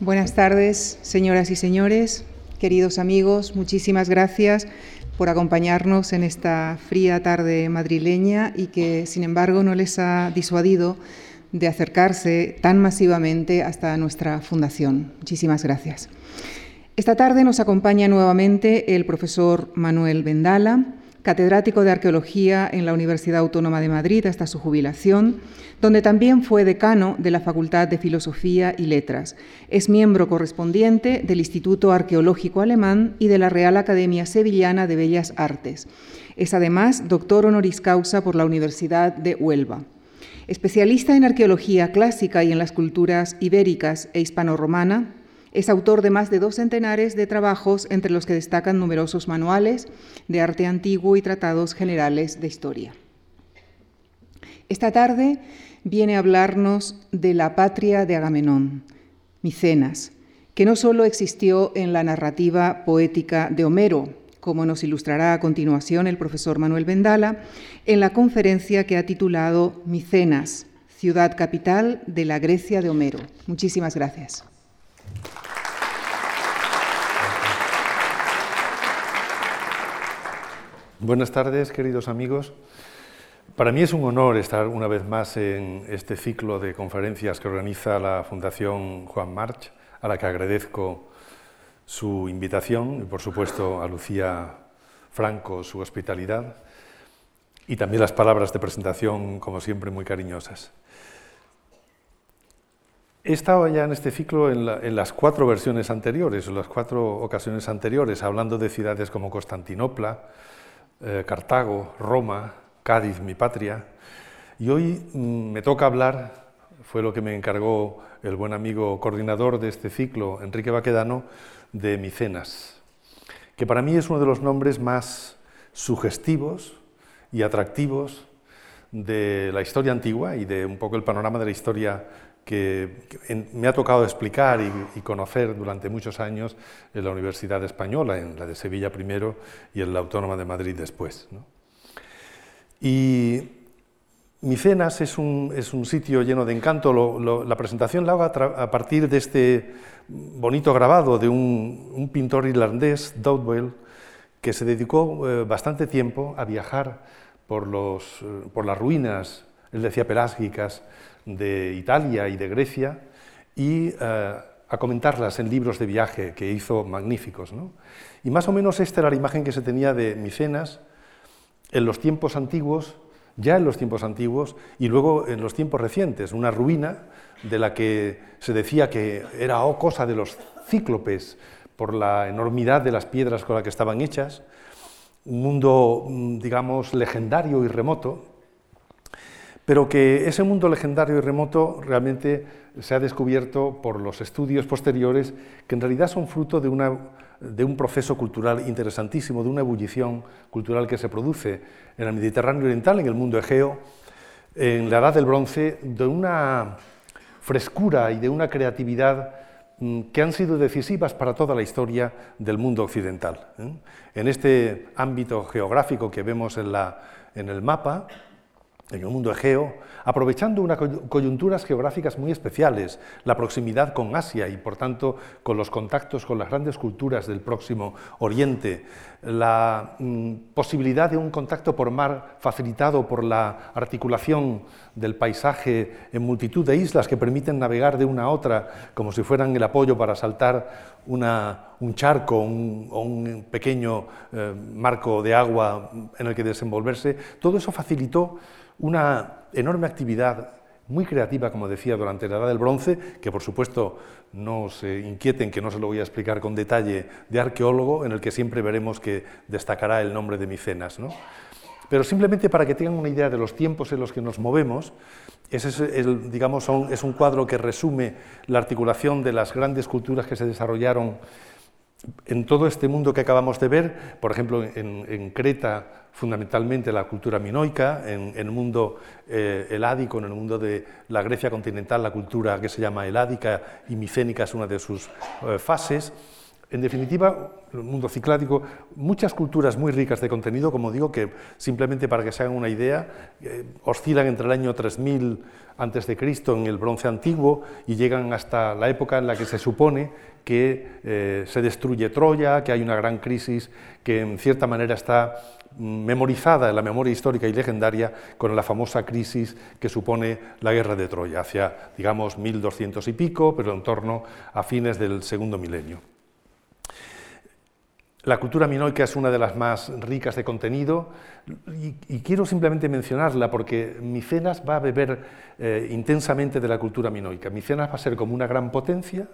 Buenas tardes, señoras y señores, queridos amigos, muchísimas gracias por acompañarnos en esta fría tarde madrileña y que, sin embargo, no les ha disuadido de acercarse tan masivamente hasta nuestra fundación. Muchísimas gracias. Esta tarde nos acompaña nuevamente el profesor Manuel Vendala, catedrático de Arqueología en la Universidad Autónoma de Madrid hasta su jubilación, donde también fue decano de la Facultad de Filosofía y Letras. Es miembro correspondiente del Instituto Arqueológico Alemán y de la Real Academia Sevillana de Bellas Artes. Es además doctor honoris causa por la Universidad de Huelva. Especialista en arqueología clásica y en las culturas ibéricas e hispano-romana, es autor de más de dos centenares de trabajos, entre los que destacan numerosos manuales de arte antiguo y tratados generales de historia. Esta tarde viene a hablarnos de la patria de Agamenón, Micenas, que no solo existió en la narrativa poética de Homero, como nos ilustrará a continuación el profesor Manuel Vendala, en la conferencia que ha titulado Micenas, ciudad capital de la Grecia de Homero. Muchísimas gracias. Buenas tardes, queridos amigos. Para mí es un honor estar una vez más en este ciclo de conferencias que organiza la Fundación Juan March, a la que agradezco su invitación y, por supuesto, a Lucía Franco su hospitalidad y también las palabras de presentación, como siempre, muy cariñosas. He estado ya en este ciclo en, las cuatro versiones anteriores, en las cuatro ocasiones anteriores, hablando de ciudades como Constantinopla, eh, Cartago, Roma, Cádiz, mi patria. Y hoy mm, me toca hablar, fue lo que me encargó el buen amigo coordinador de este ciclo, Enrique Baquedano, de Micenas, que para mí es uno de los nombres más sugestivos y atractivos de la historia antigua y de un poco el panorama de la historia que, me ha tocado explicar y, conocer durante muchos años en la Universidad Española, en la de Sevilla primero y en la Autónoma de Madrid después. Y Micenas es un, sitio lleno de encanto. la presentación la hago a, partir de este bonito grabado de un, pintor irlandés, Dowdwell, que se dedicó eh, bastante tiempo a viajar por, eh, las ruinas, él decía pelágicas, de Italia y de Grecia y eh, a comentarlas en libros de viaje que hizo magníficos. Y más o menos esta era la imagen que se tenía de Micenas en los tiempos antiguos, ya en los tiempos antiguos y luego en los tiempos recientes, una ruina de la que se decía que era oh, cosa de los cíclopes por la enormidad de las piedras con las que estaban hechas, un mundo, mm, digamos, legendario y remoto, pero que ese mundo legendario y remoto realmente se ha descubierto por los estudios posteriores que en realidad son fruto de, un proceso cultural interesantísimo, de una ebullición cultural que se produce en el Mediterráneo Oriental, en el mundo egeo, en la Edad del Bronce, de una frescura y de una creatividad mm, que han sido decisivas para toda la historia del mundo occidental. ¿eh? En este ámbito geográfico que vemos en el mapa, en el mundo egeo, aprovechando unas coyunturas geográficas muy especiales, la proximidad con Asia y, por tanto, con los contactos con las grandes culturas del próximo Oriente, la mm, posibilidad de un contacto por mar facilitado por la articulación del paisaje en multitud de islas que permiten navegar de una a otra como si fueran el apoyo para saltar un charco o un pequeño eh, marco de agua en el que desenvolverse, todo eso facilitó una enorme actividad muy creativa, como decía, durante la Edad del Bronce, que por supuesto no se inquieten que no se lo voy a explicar con detalle, de arqueólogo, en el que siempre veremos que destacará el nombre de Micenas. ¿no? Pero simplemente para que tengan una idea de los tiempos en los que nos movemos, ese es, digamos, es un cuadro que resume la articulación de las grandes culturas que se desarrollaron en todo este mundo que acabamos de ver, por ejemplo, en, Creta, fundamentalmente la cultura minoica, en, el mundo eh, heládico, en el mundo de la Grecia continental, la cultura que se llama heládica y micénica es una de sus eh, fases, En definitiva, el mundo ciclático, muchas culturas muy ricas de contenido, como digo, que simplemente para que se hagan una idea, eh, oscilan entre el año 3000 a.C. en el bronce antiguo y llegan hasta la época en la que se supone que eh, se destruye Troya, que hay una gran crisis que en cierta manera está memorizada en la memoria histórica y legendaria con la famosa crisis que supone la guerra de Troya, hacia, digamos, 1200 y pico, pero en torno a fines del segundo milenio. La cultura minoica es una de las más ricas de contenido y, quiero simplemente mencionarla porque Micenas va a beber eh, intensamente de la cultura minoica. Micenas va a ser como una gran potencia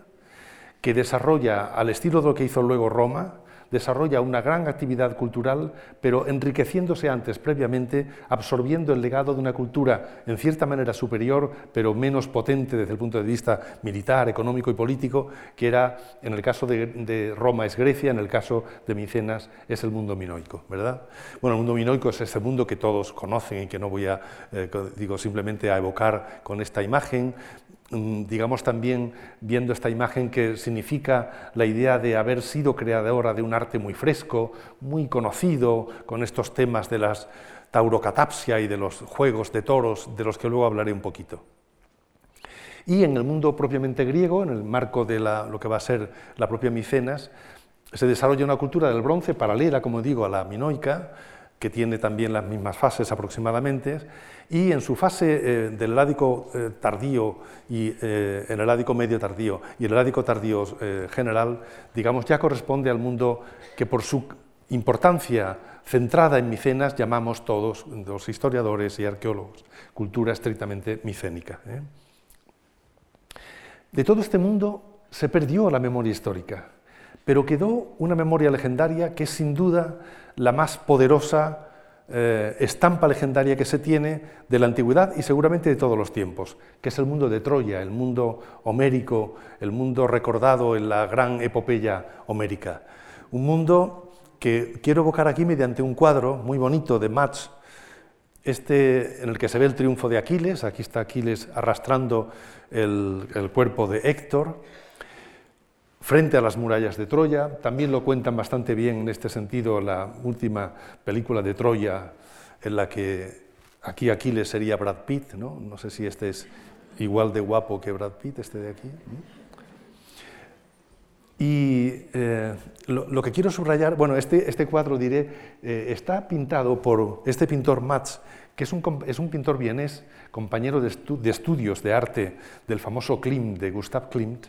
que desarrolla al estilo de lo que hizo luego Roma, desarrolla una gran actividad cultural, pero enriqueciéndose antes, previamente, absorbiendo el legado de una cultura en cierta manera superior, pero menos potente desde el punto de vista militar, económico y político, que era, en el caso de, Roma es Grecia, en el caso de Micenas es el mundo minoico, ¿verdad? Bueno, el mundo minoico es ese mundo que todos conocen y que no voy a, eh, digo, simplemente a evocar con esta imagen, digamos también viendo esta imagen que significa la idea de haber sido creadora de un arte muy fresco, muy conocido, con estos temas de las taurocatapsia y de los juegos de toros, de los que luego hablaré un poquito. Y en el mundo propiamente griego, en el marco de lo que va a ser la propia Micenas, se desarrolla una cultura del bronce paralela, como digo, a la minoica, que tiene también las mismas fases aproximadamente, y en su fase eh, del heládico eh, tardío y eh, el heládico medio tardío y el heládico tardío general, digamos, ya corresponde al mundo que por su importancia centrada en Micenas llamamos todos, los historiadores y arqueólogos, cultura estrictamente micénica. De todo este mundo se perdió la memoria histórica, pero quedó una memoria legendaria que sin duda la más poderosa eh, estampa legendaria que se tiene de la antigüedad y seguramente de todos los tiempos, que es el mundo de Troya, el mundo homérico, el mundo recordado en la gran epopeya homérica. Un mundo que quiero evocar aquí mediante un cuadro muy bonito de Mats, este, en el que se ve el triunfo de Aquiles, aquí está Aquiles arrastrando el cuerpo de Héctor, frente a las murallas de Troya. También lo cuentan bastante bien en este sentido la última película de Troya, en la que aquí Aquiles sería Brad Pitt, ¿no? No sé si este es igual de guapo que Brad Pitt, este de aquí. Y eh, lo, que quiero subrayar, bueno, este, este cuadro, diré, eh, está pintado por este pintor Mats, que es un, es un pintor vienés, compañero de, de, estudios de arte del famoso Klimt, de Gustav Klimt,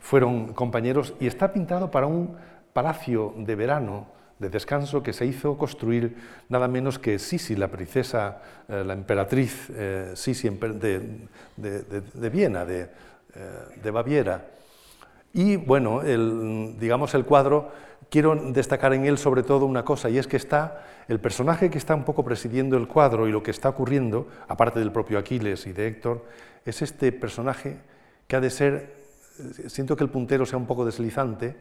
fueron compañeros y está pintado para un palacio de verano, de descanso, que se hizo construir nada menos que Sisi, la princesa, eh, la emperatriz eh, Sisi de, de, Viena, eh, de, Baviera. Y bueno, digamos el cuadro, quiero destacar en él sobre todo una cosa, y es que está el personaje que está un poco presidiendo el cuadro y lo que está ocurriendo, aparte del propio Aquiles y de Héctor, es este personaje que ha de ser siento que el puntero sea un poco deslizante,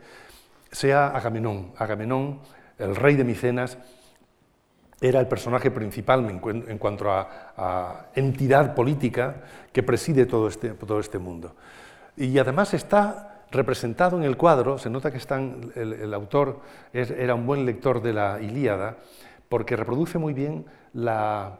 sea Agamenón. Agamenón, el rey de Micenas, era el personaje principal en cuanto a, entidad política que preside todo este, todo este, mundo. Y además está representado en el cuadro, se nota que están, el, autor era un buen lector de la Ilíada, porque reproduce muy bien la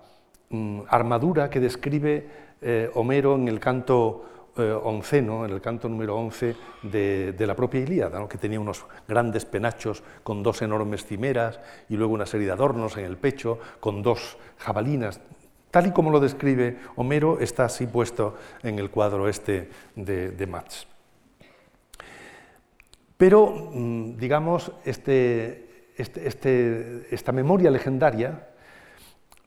mm, armadura que describe eh, Homero en el canto eh, en el canto número 11 de, la propia Ilíada, que tenía unos grandes penachos con dos enormes cimeras y luego una serie de adornos en el pecho con dos jabalinas. Tal y como lo describe Homero, está así puesto en el cuadro este de, de Mats. Pero, mm, digamos, este, este, este, esta memoria legendaria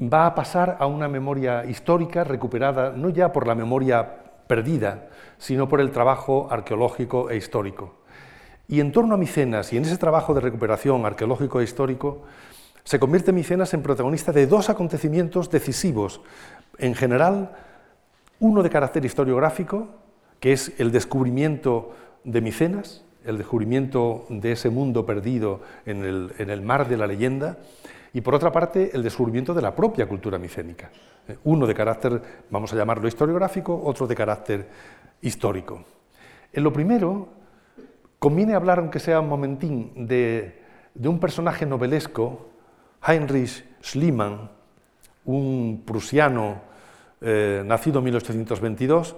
va a pasar a una memoria histórica recuperada no ya por la memoria perdida, sino por el trabajo arqueológico e histórico. Y en torno a Micenas y en ese trabajo de recuperación arqueológico e histórico, se convierte Micenas en protagonista de dos acontecimientos decisivos. En general, uno de carácter historiográfico, que es el descubrimiento de Micenas, el descubrimiento de ese mundo perdido en el, en el mar de la leyenda, y por otra parte el descubrimiento de la propia cultura micénica. Uno de carácter, vamos a llamarlo historiográfico, otro de carácter histórico. En lo primero, Conviene hablar, aunque sea un momentín, de, un personaje novelesco, Heinrich Schliemann, un prusiano eh, nacido en 1822,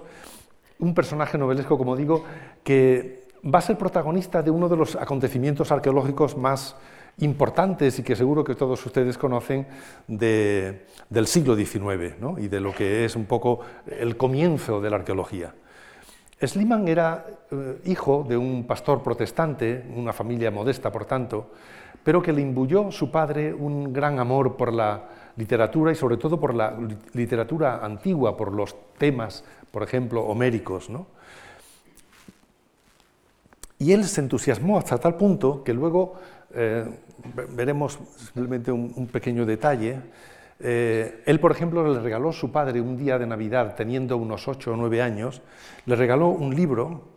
un personaje novelesco, como digo, que va a ser protagonista de uno de los acontecimientos arqueológicos más importantes y que seguro que todos ustedes conocen del siglo XIX y de lo que es un poco el comienzo de la arqueología. Schliemann era eh, hijo de un pastor protestante, una familia modesta por tanto, pero que le imbuyó su padre un gran amor por la literatura y sobre todo por la literatura antigua, por los temas, por ejemplo, homéricos. Y él se entusiasmó hasta tal punto que luego eh, veremos simplemente un, pequeño detalle. Eh, él, por ejemplo, le regaló a su padre un día de Navidad, teniendo unos ocho o nueve años, le regaló un libro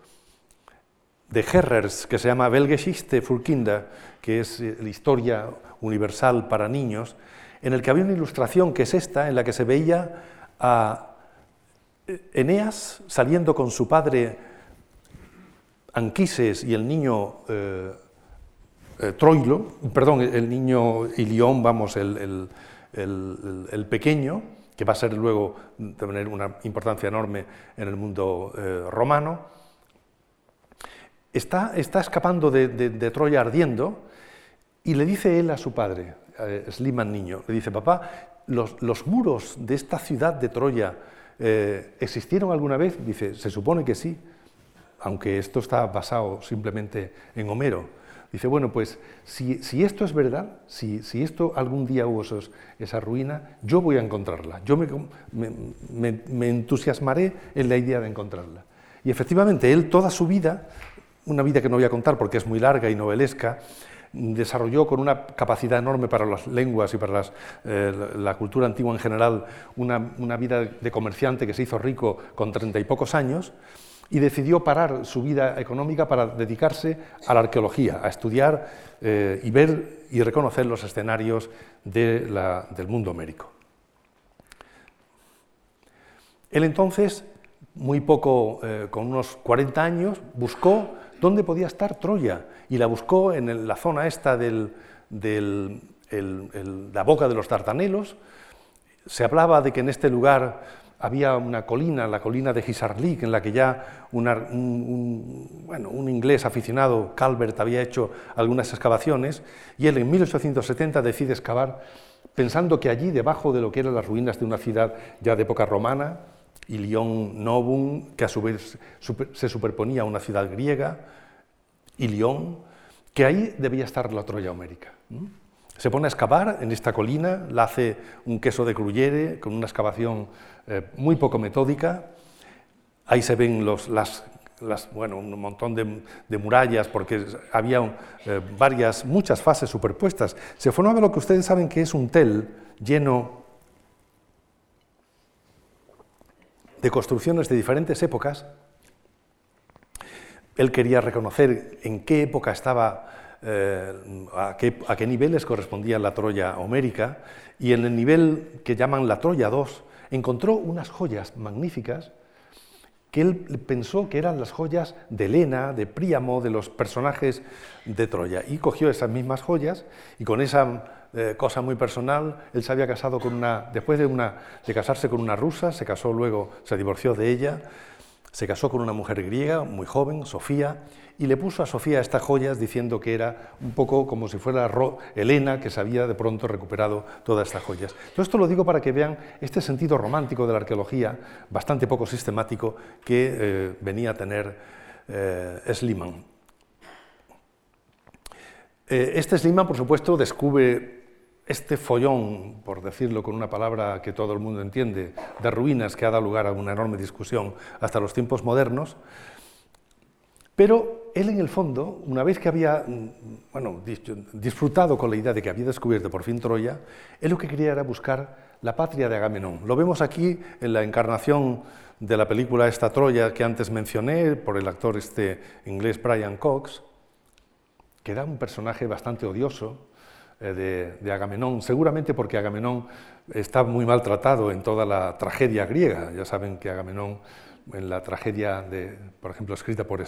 de Herrers que se llama Weltgeschichte für Kinder, que es eh, la historia universal para niños, en el que había una ilustración que es esta, en la que se veía a Eneas saliendo con su padre Anquises y el niño eh, Troilo, perdón, el niño Ilión, vamos, el, pequeño, que va a ser luego tener una importancia enorme en el mundo eh, romano, está, escapando de, Troya ardiendo y le dice él a su padre, eh, Sliman niño, le dice, papá, los, muros de esta ciudad de Troya existieron alguna vez? Dice, se supone que sí, aunque esto está basado simplemente en Homero. Dice, bueno, pues si, esto es verdad, si, esto algún día hubo esa ruina, yo voy a encontrarla, yo me, entusiasmaré en la idea de encontrarla. Y efectivamente, él toda su vida, una vida que no voy a contar porque es muy larga y novelesca, desarrolló con una capacidad enorme para las lenguas y para eh, la cultura antigua en general una vida de comerciante que se hizo rico con treinta y pocos años, y decidió parar su vida económica para dedicarse a la arqueología, a estudiar eh, y ver y reconocer los escenarios del mundo homérico. Él entonces, muy poco, eh, con unos 40 años, buscó dónde podía estar Troya y la buscó en la zona esta de la boca de los Tartanelos. Se hablaba de que en este lugar había una colina, la colina de Gisarlik, en la que ya un, inglés aficionado, Calvert, había hecho algunas excavaciones, y él en 1870 decide excavar pensando que allí, debajo de lo que eran las ruinas de una ciudad ya de época romana, Ilion Novum, que a su vez se superponía a una ciudad griega, Ilion, que ahí debía estar la Troya homérica. Se pone a excavar en esta colina, la hace un queso de Gruyere con una excavación eh, muy poco metódica. Ahí se ven un montón de, murallas porque había eh, varias, muchas fases superpuestas. Se formaba lo que ustedes saben que es un tel lleno de construcciones de diferentes épocas. Él quería reconocer en qué época estaba eh, a, qué, niveles correspondía la Troya homérica, y en el nivel que llaman la Troya II encontró unas joyas magníficas que él pensó que eran las joyas de Helena, de Príamo, de los personajes de Troya. Y cogió esas mismas joyas y con esa eh, cosa muy personal, él se había casado con una, después de, una, de casarse con una rusa, se casó luego, se divorció de ella, se casó con una mujer griega muy joven, Sofía, y le puso a Sofía estas joyas diciendo que era un poco como si fuera Helena que se había de pronto recuperado todas estas joyas. Todo esto lo digo para que vean este sentido romántico de la arqueología, bastante poco sistemático, que eh, venía a tener eh, Sliman. Eh, este Sliman, por supuesto, descubre este follón, por decirlo con una palabra que todo el mundo entiende, de ruinas que ha dado lugar a una enorme discusión hasta los tiempos modernos, pero él en el fondo, una vez que había mm, bueno, disfrutado con la idea de que había descubierto por fin Troya, él lo que quería era buscar la patria de Agamenón. Lo vemos aquí en la encarnación de la película esta Troya que antes mencioné por el actor este inglés Brian Cox, que era un personaje bastante odioso eh, de, Agamenón, seguramente porque Agamenón está muy maltratado en toda la tragedia griega. Ya saben que Agamenón en la tragedia, de, por ejemplo, escrita por,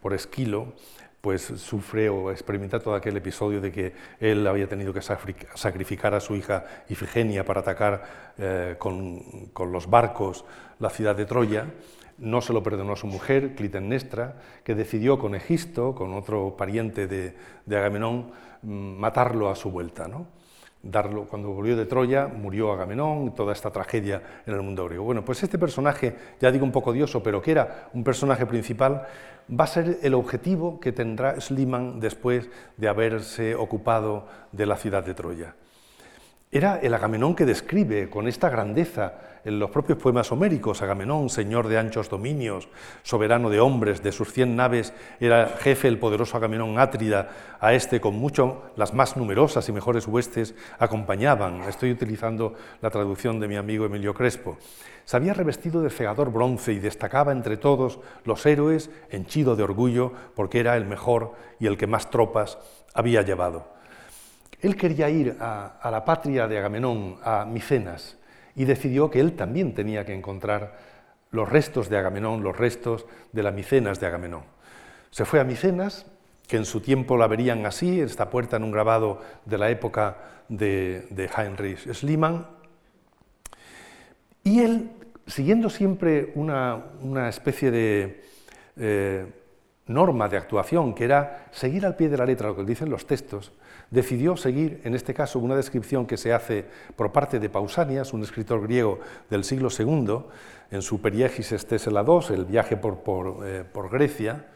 por Esquilo, pues sufre o experimenta todo aquel episodio de que él había tenido que sacrificar a su hija Ifigenia para atacar eh, con, los barcos la ciudad de Troya. No se lo perdonó a su mujer, Clitemnestra, que decidió con Egisto, con otro pariente de, de Agamenón, mm, matarlo a su vuelta. ¿no? Cuando volvió de Troya, murió Agamenón, toda esta tragedia en el mundo griego. Bueno, pues este personaje, ya digo un poco odioso, pero que era un personaje principal, va a ser el objetivo que tendrá Sliman después de haberse ocupado de la ciudad de Troya. Era el Agamenón que describe con esta grandeza en los propios poemas homéricos, Agamenón, señor de anchos dominios, soberano de hombres, de sus cien naves, era jefe el poderoso Agamenón Átrida, a este con mucho las más numerosas y mejores huestes acompañaban. Estoy utilizando la traducción de mi amigo Emilio Crespo. Se había revestido de cegador bronce y destacaba entre todos los héroes, henchido de orgullo, porque era el mejor y el que más tropas había llevado. Él quería ir a, la patria de Agamenón, a Micenas, y decidió que él también tenía que encontrar los restos de Agamenón, los restos de la Micenas de Agamenón. Se fue a Micenas, que en su tiempo la verían así, esta puerta en un grabado de la época de, Heinrich Schliemann, y él, siguiendo siempre una, especie de eh, norma de actuación, que era seguir al pie de la letra lo que dicen los textos, decidió seguir, en este caso, una descripción que se hace por parte de Pausanias, un escritor griego del siglo II, en su Periegis Estesela II, el viaje por, eh, Grecia,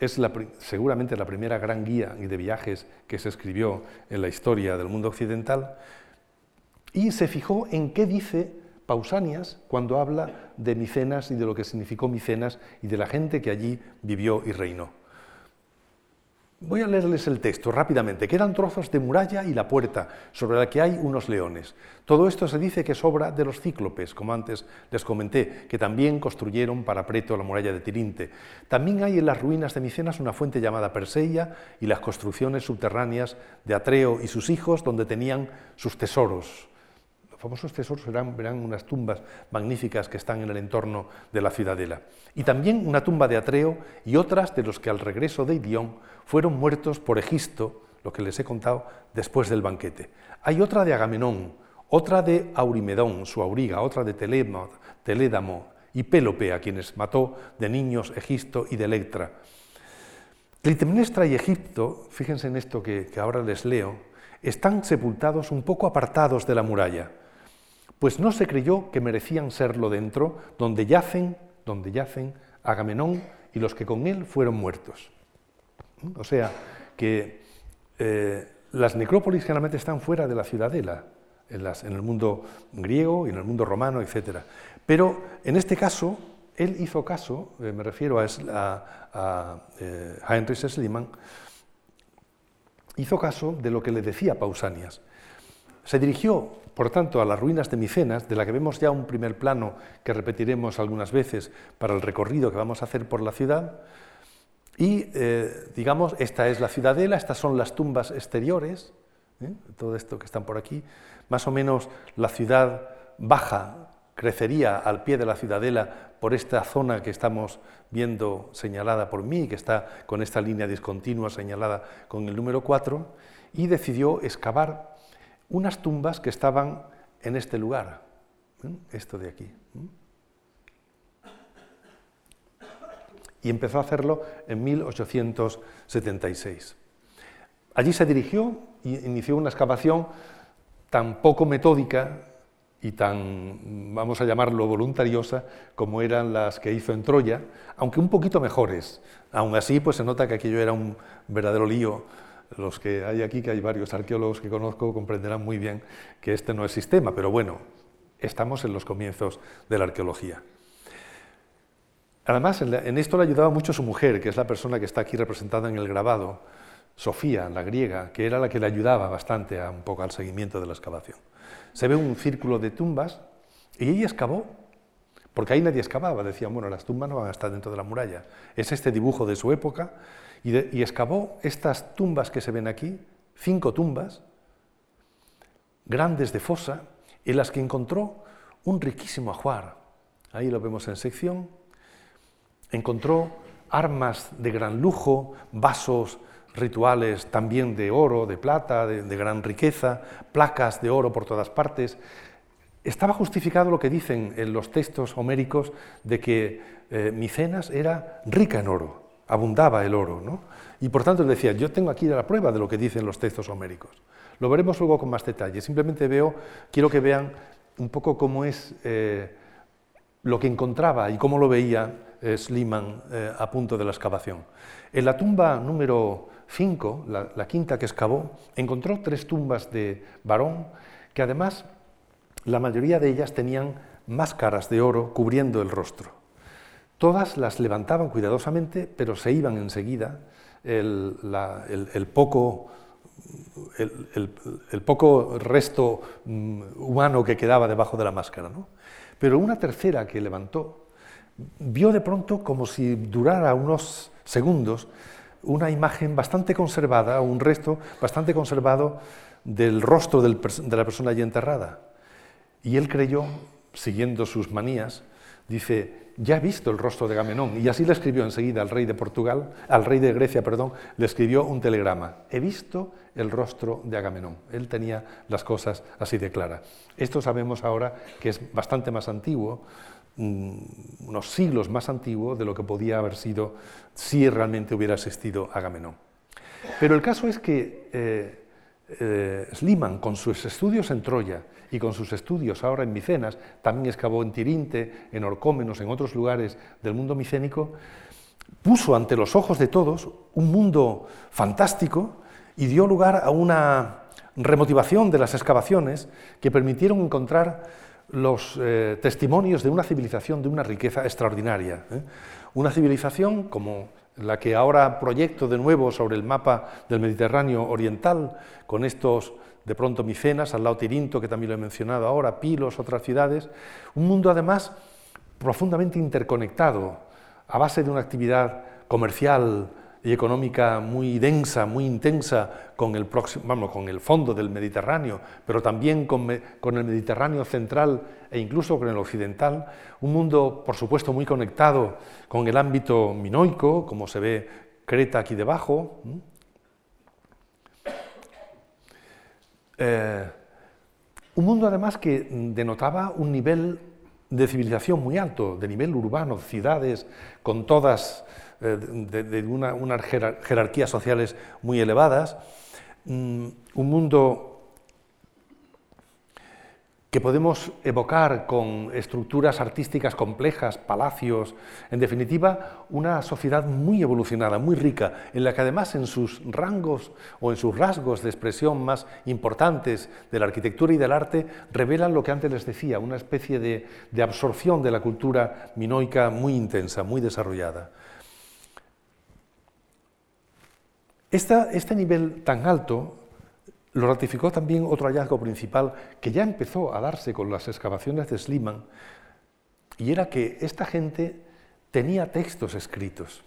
es seguramente la primera gran guía de viajes que se escribió en la historia del mundo occidental, y se fijó en qué dice Pausanias cuando habla de Micenas y de lo que significó Micenas y de la gente que allí vivió y reinó. Voy a leerles el texto rápidamente. Quedan trozos de muralla y la puerta, sobre la que hay unos leones. Todo esto se dice que es obra de los cíclopes, como antes les comenté, que también construyeron para Preto la muralla de Tirinte. También hay en las ruinas de Micenas una fuente llamada Perseia y las construcciones subterráneas de Atreo y sus hijos, donde tenían sus tesoros. Famosos tesoros verán, verán unas tumbas magníficas que están en el entorno de la ciudadela. Y también una tumba de Atreo y otras de los que al regreso de Ilión fueron muertos por Egisto, lo que les he contado, después del banquete. Hay otra de Agamenón, otra de Aurimedón, su auriga, otra de Telédamo y Pélope, a quienes mató de niños Egisto y de Electra. Clitemnestra y Egipto, fíjense en esto que ahora les leo, están sepultados un poco apartados de la muralla, pues no se creyó que merecían serlo dentro, donde yacen, donde yacen Agamenón y los que con él fueron muertos. O sea, que eh, las necrópolis generalmente están fuera de la ciudadela, en, el mundo griego y en el mundo romano, etc. Pero en este caso, él hizo caso, eh, me refiero a, a, eh, Heinrich hizo caso de lo que le decía Pausanias. Se dirigió, por tanto, a las ruinas de Micenas, de la que vemos ya un primer plano que repetiremos algunas veces para el recorrido que vamos a hacer por la ciudad, y, eh, digamos, esta es la ciudadela, estas son las tumbas exteriores, ¿eh? todo esto que están por aquí. Más o menos la ciudad baja crecería al pie de la ciudadela por esta zona que estamos viendo señalada por mí, que está con esta línea discontinua señalada con el número 4, y decidió excavar unas tumbas que estaban en este lugar, esto de aquí. y empezó a hacerlo en 1876. Allí se dirigió y inició una excavación tan poco metódica y tan, vamos a llamarlo, voluntariosa, como eran las que hizo en Troya, aunque un poquito mejores. Aún así, pues se nota que aquello era un verdadero lío. Los que hay aquí, que hay varios arqueólogos que conozco, comprenderán muy bien que este no es sistema, pero bueno, estamos en los comienzos de la arqueología. Además, en, esto le ayudaba mucho su mujer, que es la persona que está aquí representada en el grabado, Sofía, la griega, que era la que le ayudaba bastante a, un poco al seguimiento de la excavación. Se ve un círculo de tumbas y ella excavó, porque ahí nadie excavaba, decían, bueno, las tumbas no van a estar dentro de la muralla. Es este dibujo de su época y, excavó estas tumbas que se ven aquí, cinco tumbas, grandes de fosa, en las que encontró un riquísimo ajuar. Ahí lo vemos en sección, encontró armas de gran lujo, vasos rituales también de oro, de plata, de, gran riqueza, placas de oro por todas partes. Estaba justificado lo que dicen en los textos homéricos de que eh, Micenas era rica en oro, abundaba el oro, ¿no? Y por tanto decía, yo tengo aquí la prueba de lo que dicen los textos homéricos. Lo veremos luego con más detalle. Simplemente veo, quiero que vean un poco cómo es eh, lo que encontraba y cómo lo veía eh, Sliman a punto de la excavación. En la tumba número 5, la, quinta que excavó, encontró tres tumbas de varón que además la mayoría de ellas tenían máscaras de oro cubriendo el rostro. Todas las levantaban cuidadosamente, pero se iban enseguida el, poco, el, poco, resto mm, humano que quedaba debajo de la máscara. Pero una tercera que levantó vio de pronto como si durara unos segundos una imagen bastante conservada, un resto bastante conservado del rostro de la persona allí enterrada. Y él creyó, siguiendo sus manías, dice, ya he visto el rostro de Agamenón. Y así le escribió enseguida al rey de Portugal, al rey de Grecia, perdón, le escribió un telegrama. He visto el rostro de Agamenón. Él tenía las cosas así de claras. Esto sabemos ahora que es bastante más antiguo, Mm, unos siglos más antiguo de lo que podía haber sido si realmente hubiera existido Agamenón. Pero el caso es que eh, eh, Sliman, con sus estudios en Troya y con sus estudios ahora en Micenas, también excavó en Tirinte, en Orcómenos, en otros lugares del mundo micénico, puso ante los ojos de todos un mundo fantástico y dio lugar a una remotivación de las excavaciones que permitieron encontrar los eh, testimonios de una civilización de una riqueza extraordinaria. ¿eh? Una civilización como la que ahora proyecto de nuevo sobre el mapa del Mediterráneo oriental, con estos de pronto Micenas, al lado Tirinto, que también lo he mencionado ahora, Pilos, otras ciudades, un mundo además profundamente interconectado, a base de una actividad comercial, y económica muy densa, muy intensa con el, próximo, con el fondo del Mediterráneo, pero también con, el Mediterráneo central e incluso con el occidental, un mundo, por supuesto, muy conectado con el ámbito minoico, como se ve Creta aquí debajo. Eh, un mundo además que denotaba un nivel de civilización muy alto, de nivel urbano, ciudades con todas eh, de, unas jerarquías sociales muy elevadas, mm, un mundo que podemos evocar con estructuras artísticas complejas, palacios, en definitiva, una sociedad muy evolucionada, muy rica, en la que además en sus rangos o en sus rasgos de expresión más importantes de la arquitectura y del arte revelan lo que antes les decía, una especie de, absorción de la cultura minoica muy intensa, muy desarrollada. este nivel tan alto lo ratificó también otro hallazgo principal que ya empezó a darse con las excavaciones de Sliman, y era que esta gente tenía textos escritos,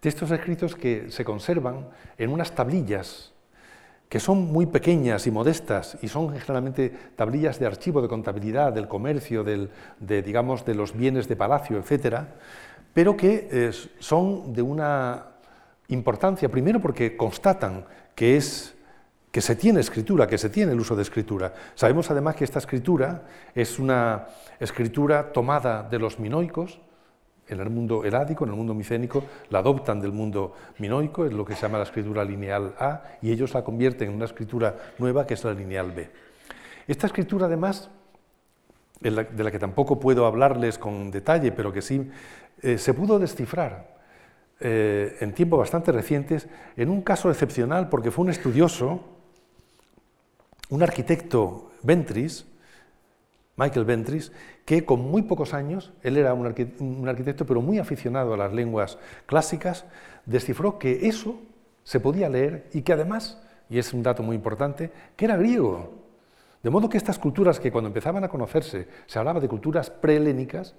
textos escritos que se conservan en unas tablillas que son muy pequeñas y modestas y son generalmente tablillas de archivo de contabilidad del comercio, de, digamos, de los bienes de palacio, etcétera, pero que eh, son de una importancia, primero porque constatan que, es, que se tiene escritura, que se tiene el uso de escritura. Sabemos además que esta escritura es una escritura tomada de los minoicos, en el mundo herádico, en el mundo micénico, la adoptan del mundo minoico, es lo que se llama la escritura lineal A, y ellos la convierten en una escritura nueva que es la lineal B. Esta escritura, además, de la que tampoco puedo hablarles con detalle, pero que sí eh, se pudo descifrar eh, en tiempos bastante recientes, en un caso excepcional porque fue un estudioso, un arquitecto Ventris, Michael Ventris, que con muy pocos años, él era un, arquitecto pero muy aficionado a las lenguas clásicas, descifró que eso se podía leer y que además, y es un dato muy importante, que era griego. De modo que estas culturas que cuando empezaban a conocerse se hablaba de culturas prehelénicas,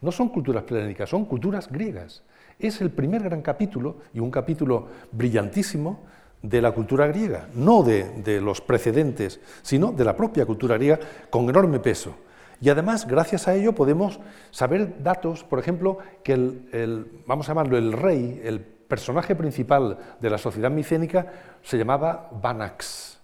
no son culturas prehelénicas, son culturas griegas. Es el primer gran capítulo, y un capítulo brillantísimo, de la cultura griega, no de, los precedentes, sino de la propia cultura griega, con enorme peso. Y además, gracias a ello, podemos saber datos, por ejemplo, que el, vamos a llamarlo el rey, el personaje principal de la sociedad micénica, se llamaba Banax.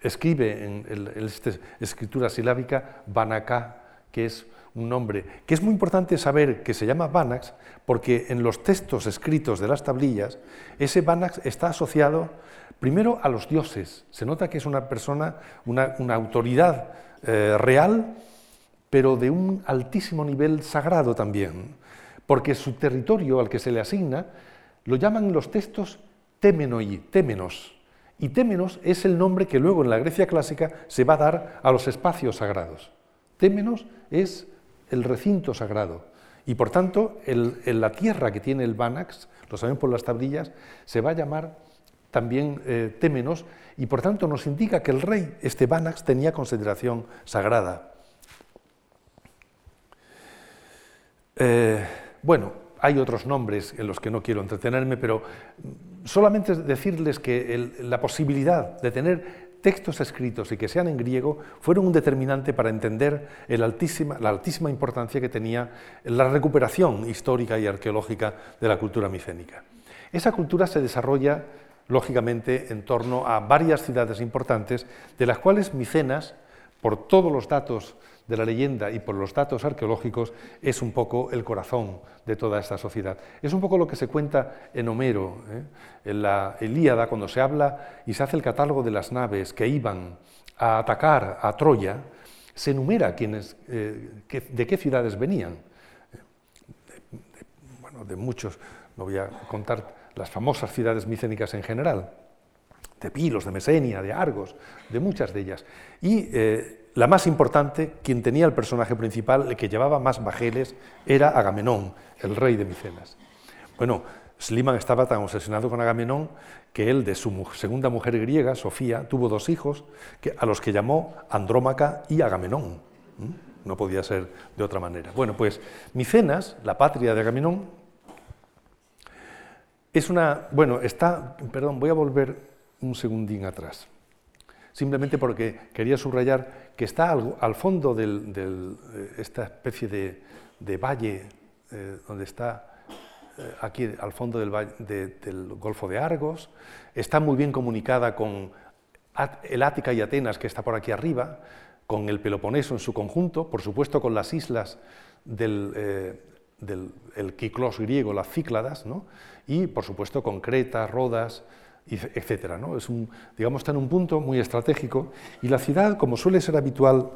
Escribe en, esta escritura silábica Banaka, que es un nombre, que es muy importante saber que se llama Banax, porque en los textos escritos de las tablillas, ese Banax está asociado primero a los dioses. Se nota que es una persona, una, autoridad eh, real, pero de un altísimo nivel sagrado también, porque su territorio al que se le asigna lo llaman los textos Temenoi, Témenos. Y Témenos es el nombre que luego en la Grecia clásica se va a dar a los espacios sagrados. Témenos es el recinto sagrado. Y por tanto, en la tierra que tiene el Banax, lo saben por las tablillas, se va a llamar también eh, Témenos, y por tanto nos indica que el rey, este Banax, tenía consideración sagrada. Eh, bueno, hay otros nombres en los que no quiero entretenerme, pero solamente decirles que la posibilidad de tener textos escritos y que sean en griego fueron un determinante para entender la altísima importancia que tenía la recuperación histórica y arqueológica de la cultura micénica. Esa cultura se desarrolla, lógicamente, en torno a varias ciudades importantes, de las cuales Micenas, por todos los datos de la leyenda y por los datos arqueológicos es un poco el corazón de toda esta sociedad. Es un poco lo que se cuenta en Homero, ¿eh? en la Ilíada, cuando se habla y se hace el catálogo de las naves que iban a atacar a Troya, se enumera quiénes, eh, de qué ciudades venían. bueno, de muchos, no voy a contar las famosas ciudades micénicas en general, de Pilos, de Mesenia, de Argos, de muchas de ellas. Y eh, la más importante, quien tenía el personaje principal, el que llevaba más bajeles, era Agamenón, el rey de Micenas. Bueno, Sliman estaba tan obsesionado con Agamenón que él, de su segunda mujer griega, Sofía, tuvo dos hijos a los que llamó Andrómaca y Agamenón. No podía ser de otra manera. Bueno, pues Micenas, la patria de Agamenón, es una. Bueno, está. Perdón, voy a volver un segundín atrás simplemente porque quería subrayar que está al, fondo de eh, esta especie de, valle eh, donde está eh, aquí al fondo del, del, Golfo de Argos, está muy bien comunicada con el Ática y Atenas, que está por aquí arriba, con el Peloponeso en su conjunto, por supuesto con las islas del, del griego, las Cícladas, ¿no? y por supuesto con Creta, Rodas, etcétera. ¿no? Es un, digamos, está en un punto muy estratégico y la ciudad, como suele ser habitual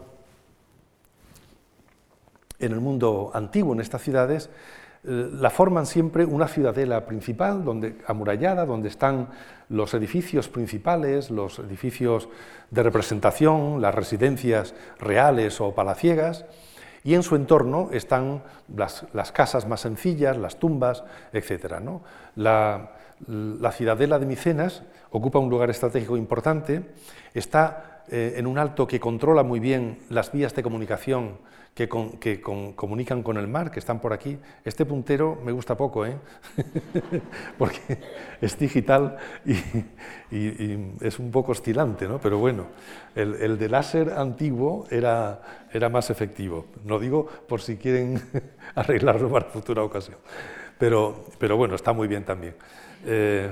en el mundo antiguo, en estas ciudades, eh, la forman siempre una ciudadela principal, donde, amurallada, donde están los edificios principales, los edificios de representación, las residencias reales o palaciegas, y en su entorno están las, casas más sencillas, las tumbas, etc. ¿no? La, la ciudadela de Micenas ocupa un lugar estratégico importante, está eh, en un alto que controla muy bien las vías de comunicación que, comunican con el mar, que están por aquí. Este puntero me gusta poco, ¿eh? porque es digital y, es un poco oscilante, ¿no? pero bueno, el, el de láser antiguo era, más efectivo. No digo por si quieren arreglarlo para futura ocasión, pero bueno, está muy bien también. Eh,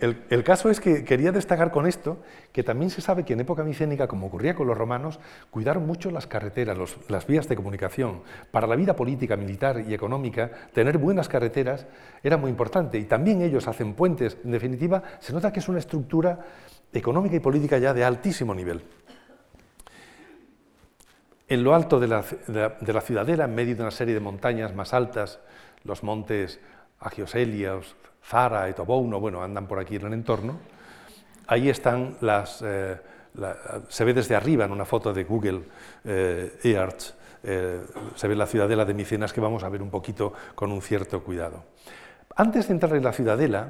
el, caso es que quería destacar con esto que también se sabe que en época micénica, como ocurría con los romanos, cuidaron mucho las carreteras, las vías de comunicación. Para la vida política, militar y económica, tener buenas carreteras era muy importante. Y también ellos hacen puentes. En definitiva, se nota que es una estructura económica y política ya de altísimo nivel. En lo alto de la, de la ciudadela, en medio de una serie de montañas más altas, los montes Agioselios, Zara, Etobouno, bueno, andan por aquí en el entorno. Ahí están las, eh, se ve desde arriba en una foto de Google eh, Earth, eh, se ve la ciudadela de Micenas que vamos a ver un poquito con un cierto cuidado. Antes de entrar en la ciudadela,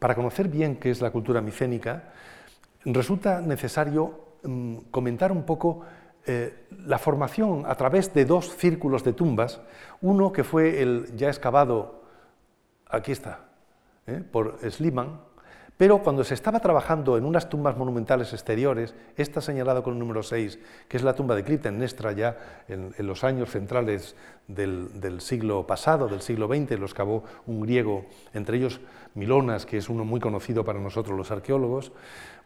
para conocer bien qué es la cultura micénica, resulta necesario mm, comentar un poco la formación a través de dos círculos de tumbas, uno que fue el ya excavado, aquí está, ¿eh? por Sliman, Pero cuando se estaba trabajando en unas tumbas monumentales exteriores, esta señalada con el número 6, que es la tumba de Clitemnestra ya en, los años centrales del, siglo pasado, del siglo XX, lo excavó un griego, entre ellos Milonas, que es uno muy conocido para nosotros los arqueólogos.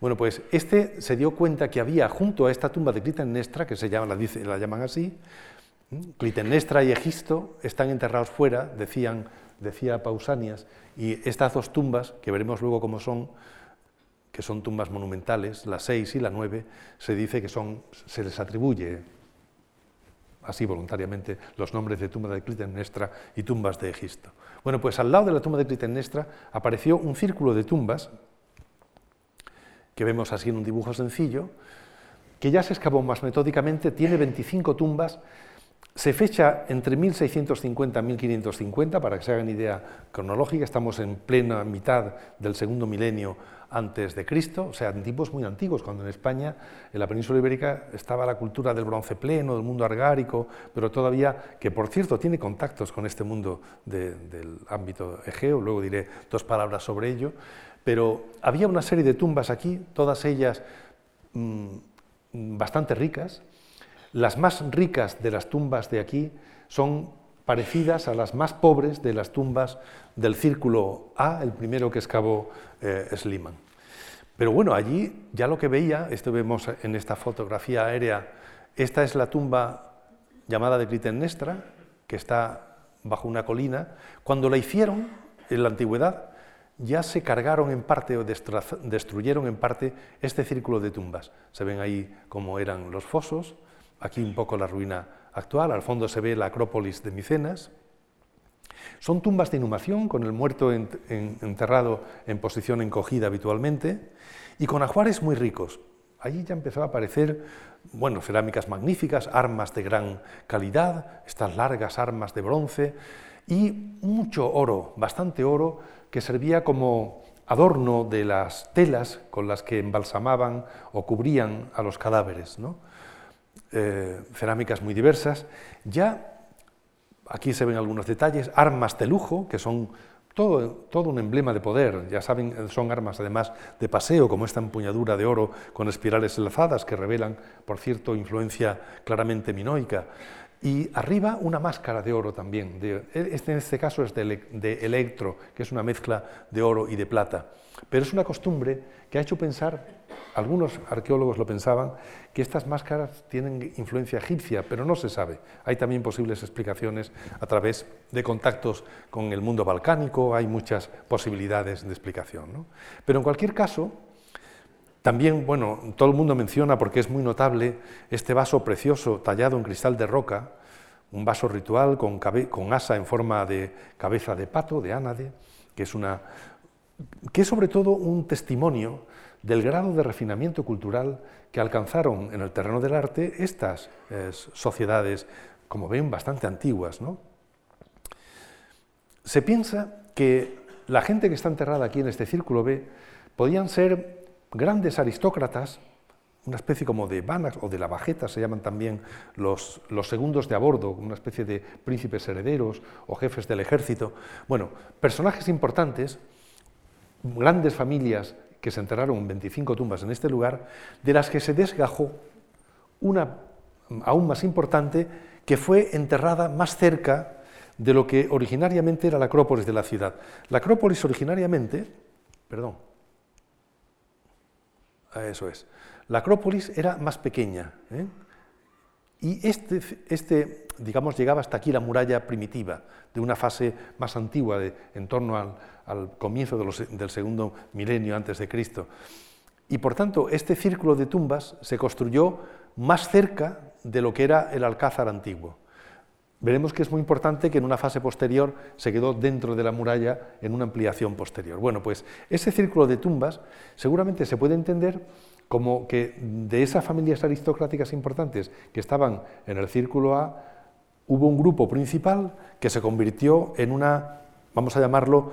Bueno, pues este se dio cuenta que había junto a esta tumba de Clitemnestra, que se llama, la, la llaman así, Clitemnestra y Egisto están enterrados fuera, decían, decía Pausanias, y estas dos tumbas, que veremos luego cómo son, que son tumbas monumentales, la 6 y la 9, se dice que son, se les atribuye así voluntariamente los nombres de tumba de Clitemnestra y tumbas de Egisto. Bueno, pues al lado de la tumba de Clitemnestra apareció un círculo de tumbas, que vemos así en un dibujo sencillo, que ya se excavó más metódicamente, tiene 25 tumbas se fecha entre 1650 y 1550, para que se hagan idea cronológica, estamos en plena mitad del segundo milenio antes de Cristo, o sea, en tiempos muy antiguos, cuando en España, en la península ibérica, estaba la cultura del bronce pleno, del mundo argárico, pero todavía, que por cierto tiene contactos con este mundo del ámbito egeo, luego diré dos palabras sobre ello, pero había una serie de tumbas aquí, todas ellas mm, bastante ricas, las más ricas de las tumbas de aquí son parecidas a las más pobres de las tumbas del círculo A, el primero que excavó eh, Sliman. Pero bueno, allí ya lo que veía, esto vemos en esta fotografía aérea, esta es la tumba llamada de Clitemnestra, que está bajo una colina. Cuando la hicieron en la antigüedad, ya se cargaron en parte o destruyeron en parte este círculo de tumbas. Se ven ahí cómo eran los fosos, aquí un poco la ruina actual, al fondo se ve la Acrópolis de Micenas. Son tumbas de inhumación, con el muerto enterrado en posición encogida habitualmente, y con ajuares muy ricos. Allí ya empezó a aparecer, bueno, cerámicas magníficas, armas de gran calidad, estas largas armas de bronce, y mucho oro, bastante oro, que servía como adorno de las telas con las que embalsamaban o cubrían a los cadáveres. ¿no? Eh, cerámicas muy diversas. Ya aquí se ven algunos detalles, armas de lujo, que son todo, todo, un emblema de poder. Ya saben, son armas además de paseo, como esta empuñadura de oro con espirales enlazadas, que revelan, por cierto, influencia claramente minoica. Y arriba una máscara de oro también. este, en este caso es de electro, que es una mezcla de oro y de plata. Pero es una costumbre que ha hecho pensar algunos arqueólogos lo pensaban, que estas máscaras tienen influencia egipcia, pero no se sabe. Hay también posibles explicaciones a través de contactos con el mundo balcánico, hay muchas posibilidades de explicación. Pero en cualquier caso, también, bueno, todo el mundo menciona, porque es muy notable, este vaso precioso tallado en cristal de roca, un vaso ritual con, asa en forma de cabeza de pato, de ánade, que es, una, que es sobre todo un testimonio del grado de refinamiento cultural que alcanzaron en el terreno del arte estas eh, sociedades, como ven, bastante antiguas. ¿no? Se piensa que la gente que está enterrada aquí en este círculo B podían ser grandes aristócratas, una especie como de vanas o de la bajeta, se llaman también los, los segundos de a bordo, una especie de príncipes herederos o jefes del ejército. Bueno, personajes importantes, grandes familias que se enterraron 25 tumbas en este lugar, de las que se desgajó una aún más importante que fue enterrada más cerca de lo que originariamente era la Acrópolis de la ciudad. La Acrópolis originariamente, perdón, eso es, la Acrópolis era más pequeña. ¿eh? Y este, este, digamos, llegaba hasta aquí la muralla primitiva, de una fase más antigua, en torno al comienzo del segundo milenio antes de Cristo. Y por tanto, este círculo de tumbas se construyó más cerca de lo que era el alcázar antiguo. Veremos que es muy importante que en una fase posterior se quedó dentro de la muralla en una ampliación posterior. Bueno, pues ese círculo de tumbas seguramente se puede entender como que de esas familias aristocráticas importantes que estaban en el círculo A, hubo un grupo principal que se convirtió en una, vamos a llamarlo,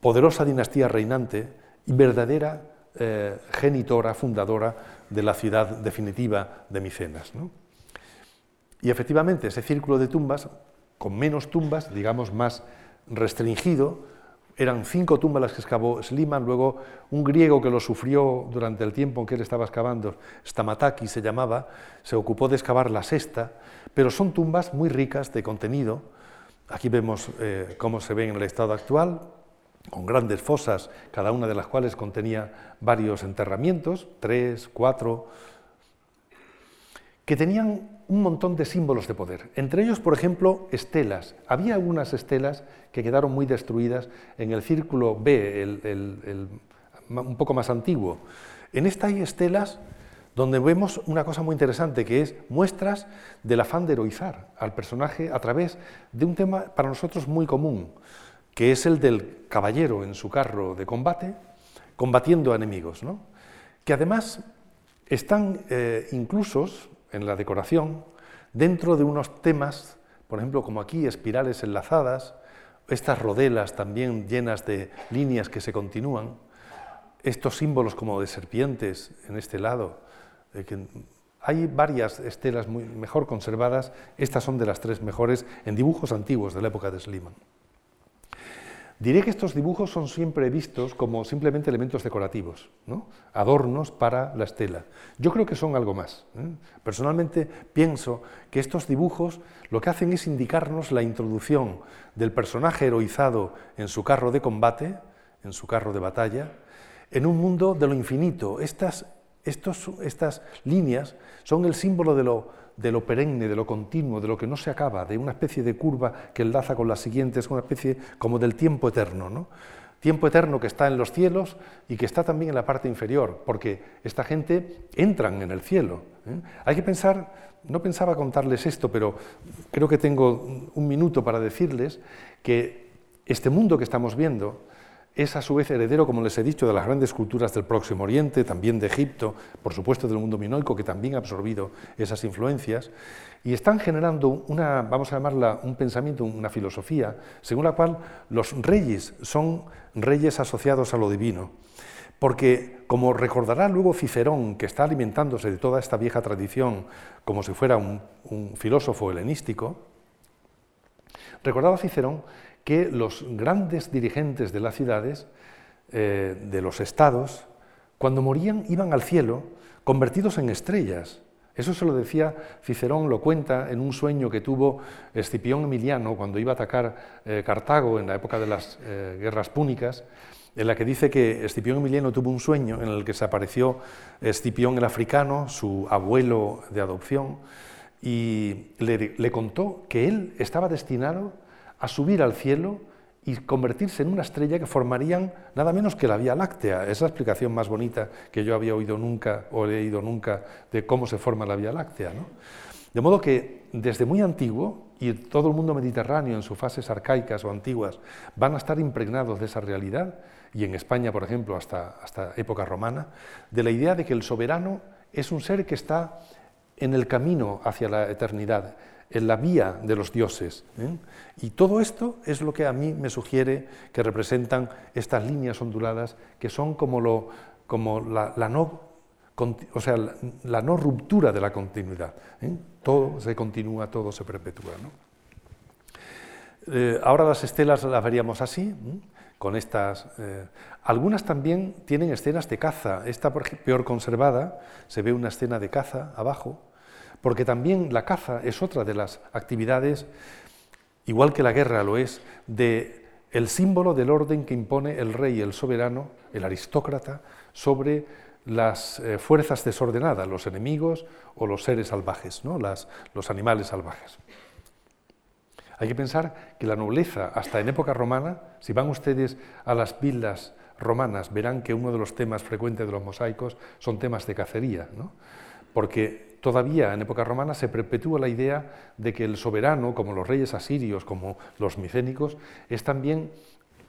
poderosa dinastía reinante y verdadera eh, genitora, fundadora de la ciudad definitiva de Micenas. Y efectivamente ese círculo de tumbas, con menos tumbas, digamos más restringido, eran cinco tumbas las que excavó Sliman, luego un griego que lo sufrió durante el tiempo en que él estaba excavando, Stamataki se llamaba, se ocupó de excavar la sexta, pero son tumbas muy ricas de contenido. Aquí vemos eh, cómo se ven en el estado actual, con grandes fosas, cada una de las cuales contenía varios enterramientos, tres, cuatro, que tenían un montón de símbolos de poder. Entre ellos, por ejemplo, estelas. Había algunas estelas que quedaron muy destruidas en el círculo B, un poco más antiguo. En esta hay estelas donde vemos una cosa muy interesante, que es muestras del afán de heroizar al personaje a través de un tema para nosotros muy común, que es el del caballero en su carro de combate, combatiendo a enemigos, ¿no? que además están eh, inclusos en la decoración dentro de unos temas, por ejemplo, como aquí, espirales enlazadas, estas rodelas también llenas de líneas que se continúan, estos símbolos como de serpientes en este lado. hay varias estelas muy mejor conservadas, estas son de las tres mejores en dibujos antiguos de la época de Sliman. Diré que estos dibujos son siempre vistos como simplemente elementos decorativos, adornos para la estela. Yo creo que son algo más. ¿eh? Personalmente pienso que estos dibujos lo que hacen es indicarnos la introducción del personaje heroizado en su carro de combate, en su carro de batalla, en un mundo de lo infinito. Estas, estas líneas son el símbolo de lo de lo perenne, de lo continuo, de lo que no se acaba, de una especie de curva que enlaza con las siguientes, una especie como del tiempo eterno. ¿no? Tiempo eterno que está en los cielos y que está también en la parte inferior, porque esta gente entran en el cielo. ¿eh? Hay que pensar, no pensaba contarles esto, pero creo que tengo un minuto para decirles que este mundo que estamos viendo, es a su vez heredero, como les he dicho, de las grandes culturas del Próximo Oriente, también de Egipto, por supuesto del mundo minoico, que también ha absorbido esas influencias, y están generando una, vamos a llamarla, un pensamiento, una filosofía, según la cual los reyes son reyes asociados a lo divino. Porque, como recordará luego Cicerón, que está alimentándose de toda esta vieja tradición como si fuera un, un filósofo helenístico, recordaba Cicerón que los grandes dirigentes de las ciudades, eh, de los estados, cuando morían iban al cielo convertidos en estrellas. Eso se lo decía Cicerón, lo cuenta en un sueño que tuvo Escipión Emiliano cuando iba a atacar eh, Cartago en la época de las eh, guerras púnicas, en la que dice que Escipión Emiliano tuvo un sueño en el que se apareció Escipión el africano, su abuelo de adopción, y le contó que él estaba destinado a subir al cielo y convertirse en una estrella que formarían nada menos que la Vía Láctea. Es la explicación más bonita que yo había oído nunca o leído nunca de cómo se forma la Vía Láctea. De modo que desde muy antiguo, y todo el mundo mediterráneo en sus fases arcaicas o antiguas van a estar impregnados de esa realidad, y en España, por ejemplo, hasta, hasta época romana, de la idea de que el soberano es un ser que está en el camino hacia la eternidad, en la vía de los dioses. ¿eh? Y todo esto es lo que a mí me sugiere que representan estas líneas onduladas que son como, lo, como la, no, o sea, la, no ruptura de la continuidad. ¿eh? Todo se continúa, todo se perpetúa. Eh, ahora las estelas las veríamos así, con estas. algunas también tienen escenas de caza. Esta, peor conservada, se ve una escena de caza abajo porque también la caza es otra de las actividades, igual que la guerra lo es, de el símbolo del orden que impone el rey, el soberano, el aristócrata, sobre las eh, fuerzas desordenadas, los enemigos o los seres salvajes, ¿no? los animales salvajes. Hay que pensar que la nobleza, hasta en época romana, si van ustedes a las villas romanas, verán que uno de los temas frecuentes de los mosaicos son temas de cacería, ¿no? porque todavía en época romana se perpetúa la idea de que el soberano, como los reyes asirios, como los micénicos, es también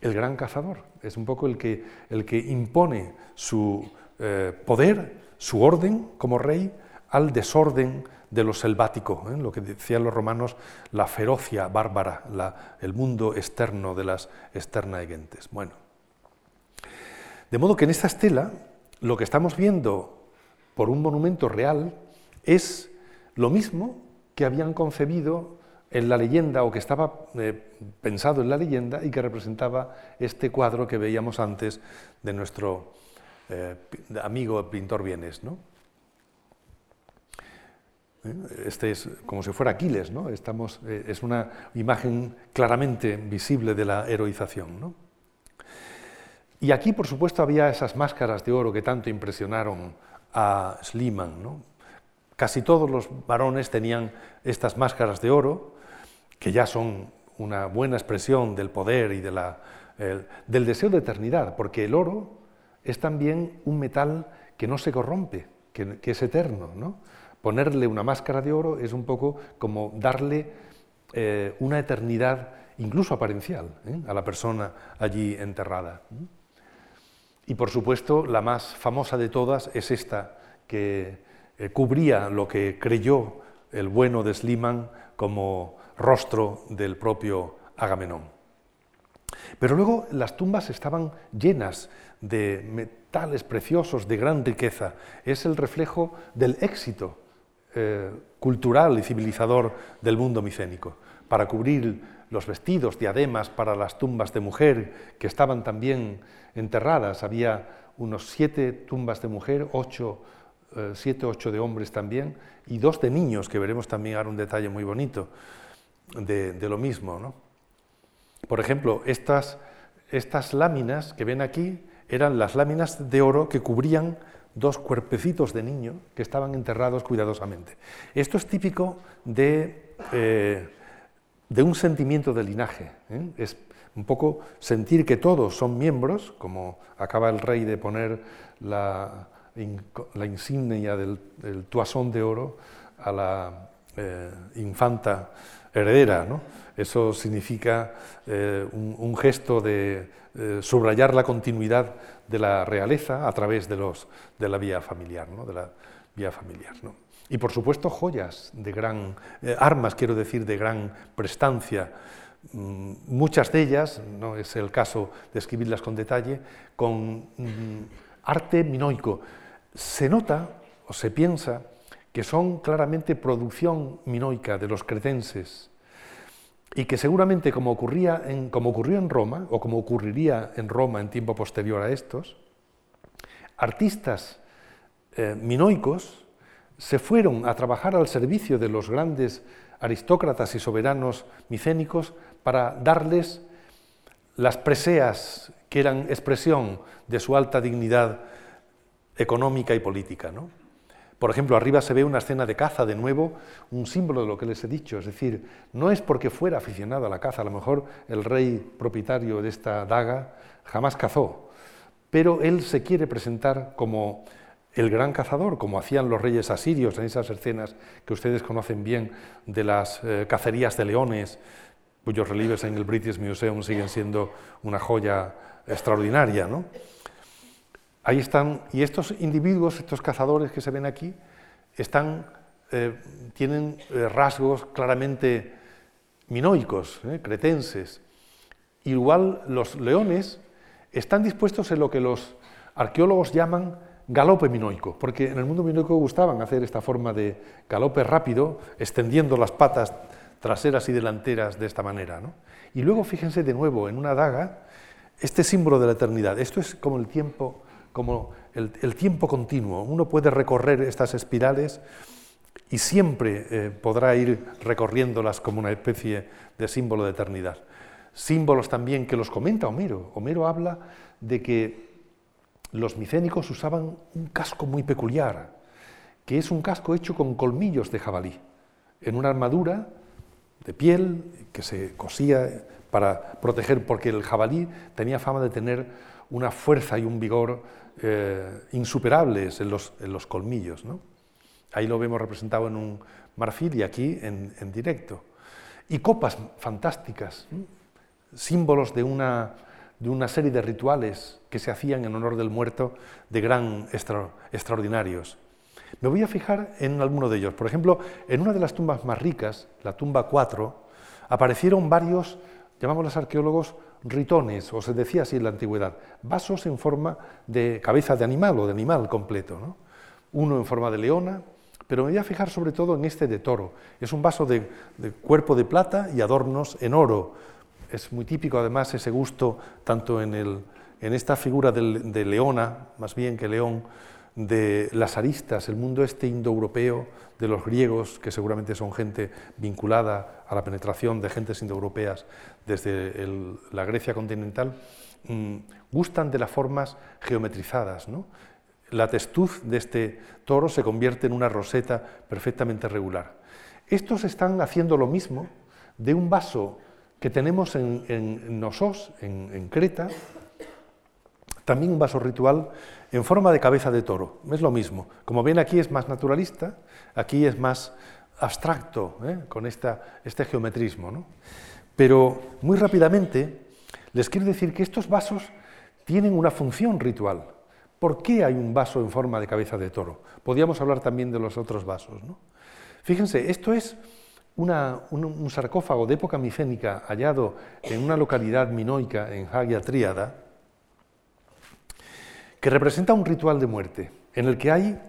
el gran cazador, es un poco el que, el que impone su eh, poder, su orden como rey, al desorden de lo selvático, ¿eh? lo que decían los romanos, la ferocia bárbara, el mundo externo de las externaegentes. Bueno, de modo que en esta estela lo que estamos viendo por un monumento real es lo mismo que habían concebido en la leyenda o que estaba eh, pensado en la leyenda y que representaba este cuadro que veíamos antes de nuestro eh, amigo pintor Vienes. ¿no? Este es como si fuera Aquiles, ¿no? Eh, es una imagen claramente visible de la heroización. ¿no? Y aquí, por supuesto, había esas máscaras de oro que tanto impresionaron a Schliemann. ¿no? Casi todos los varones tenían estas máscaras de oro, que ya son una buena expresión del poder y del deseo de eternidad, porque el oro es también un metal que no se corrompe, que, es eterno. ¿no? Ponerle una máscara de oro es un poco como darle eh, una eternidad, incluso aparencial, ¿eh? a la persona allí enterrada. Y por supuesto, la más famosa de todas es esta, que eh, cubría lo que creyó el bueno de Sliman como rostro del propio Agamenón. Pero luego las tumbas estaban llenas de metales preciosos de gran riqueza. Es el reflejo del éxito eh, cultural y civilizador del mundo micénico. Para cubrir los vestidos, diademas para las tumbas de mujer que estaban también enterradas, había unos siete tumbas de mujer, ocho, eh, siete, ocho de hombres también, y dos de niños, que veremos también ahora un detalle muy bonito de, lo mismo. Por ejemplo, estas, estas láminas que ven aquí eran las láminas de oro que cubrían dos cuerpecitos de niño que estaban enterrados cuidadosamente. Esto es típico de, eh, de un sentimiento de linaje. ¿eh? Es un poco sentir que todos son miembros, como acaba el rey de poner la, la insignia del, del, toisón de oro a la eh, infanta heredera. ¿no? Eso significa eh, un, gesto de eh, subrayar la continuidad de la realeza a través de, los, de la vía familiar. ¿no? De la vía familiar ¿no? Y por supuesto joyas de gran, armas quiero decir, de gran prestancia. Mm, muchas de ellas, no es el caso de escribirlas con detalle, con mm, arte minoico. Se nota o se piensa que son claramente producción minoica de los cretenses y que seguramente como, ocurrió en Roma, o como ocurriría en Roma en tiempo posterior a estos, artistas eh, minoicos se fueron a trabajar al servicio de los grandes aristócratas y soberanos micénicos para darles las preseas que eran expresión de su alta dignidad económica y política. ¿no? Por ejemplo, arriba se ve una escena de caza, de nuevo, un símbolo de lo que les he dicho, es decir, no es porque fuera aficionado a la caza, a lo mejor el rey propietario de esta daga jamás cazó, pero él se quiere presentar como el gran cazador, como hacían los reyes asirios en esas escenas que ustedes conocen bien de las eh, cacerías de leones, cuyos relieves en el British Museum siguen siendo una joya extraordinaria. ¿no? Ahí están, y estos individuos, estos cazadores que se ven aquí, están, eh, tienen eh, rasgos claramente minoicos, eh, cretenses. Igual los leones están dispuestos en lo que los arqueólogos llaman galope minoico, porque en el mundo minoico gustaban hacer esta forma de galope rápido, extendiendo las patas traseras y delanteras de esta manera. Y luego fíjense de nuevo en una daga este símbolo de la eternidad. Esto es como el tiempo como el, tiempo continuo. Uno puede recorrer estas espirales y siempre eh, podrá ir recorriéndolas como una especie de símbolo de eternidad. Símbolos también que los comenta Homero. Homero habla de que los micénicos usaban un casco muy peculiar, que es un casco hecho con colmillos de jabalí, en una armadura de piel que se cosía para proteger, porque el jabalí tenía fama de tener una fuerza y un vigor eh, insuperables en los, en los colmillos. ¿no? Ahí lo vemos representado en un marfil y aquí en, en directo. Y copas fantásticas, símbolos de una, de una, serie de rituales que se hacían en honor del muerto de gran extraordinarios. Me voy a fijar en alguno de ellos. Por ejemplo, en una de las tumbas más ricas, la tumba 4, aparecieron varios, llamamos los arqueólogos, ritones, o se decía así en la antigüedad, vasos en forma de cabeza de animal o de animal completo. Uno en forma de leona, pero me voy a fijar sobre todo en este de toro. Es un vaso de, cuerpo de plata y adornos en oro. Es muy típico además ese gusto tanto en, el, en esta figura de leona, más bien que león, de las aristas, el mundo este indoeuropeo de los griegos, que seguramente son gente vinculada a la penetración de gentes indoeuropeas desde la Grecia continental, mm, gustan de las formas geometrizadas. La testuz de este toro se convierte en una roseta perfectamente regular. Estos están haciendo lo mismo de un vaso que tenemos en, en Nosos, en Creta, también un vaso ritual en forma de cabeza de toro. Es lo mismo. Como ven aquí es más naturalista, aquí es más abstracto, ¿eh? con este geometrismo. Pero muy rápidamente les quiero decir que estos vasos tienen una función ritual. ¿Por qué hay un vaso en forma de cabeza de toro? Podríamos hablar también de los otros vasos. Fíjense, esto es un, sarcófago de época micénica hallado en una localidad minoica en Hagia Tríada, que representa un ritual de muerte, en el que hay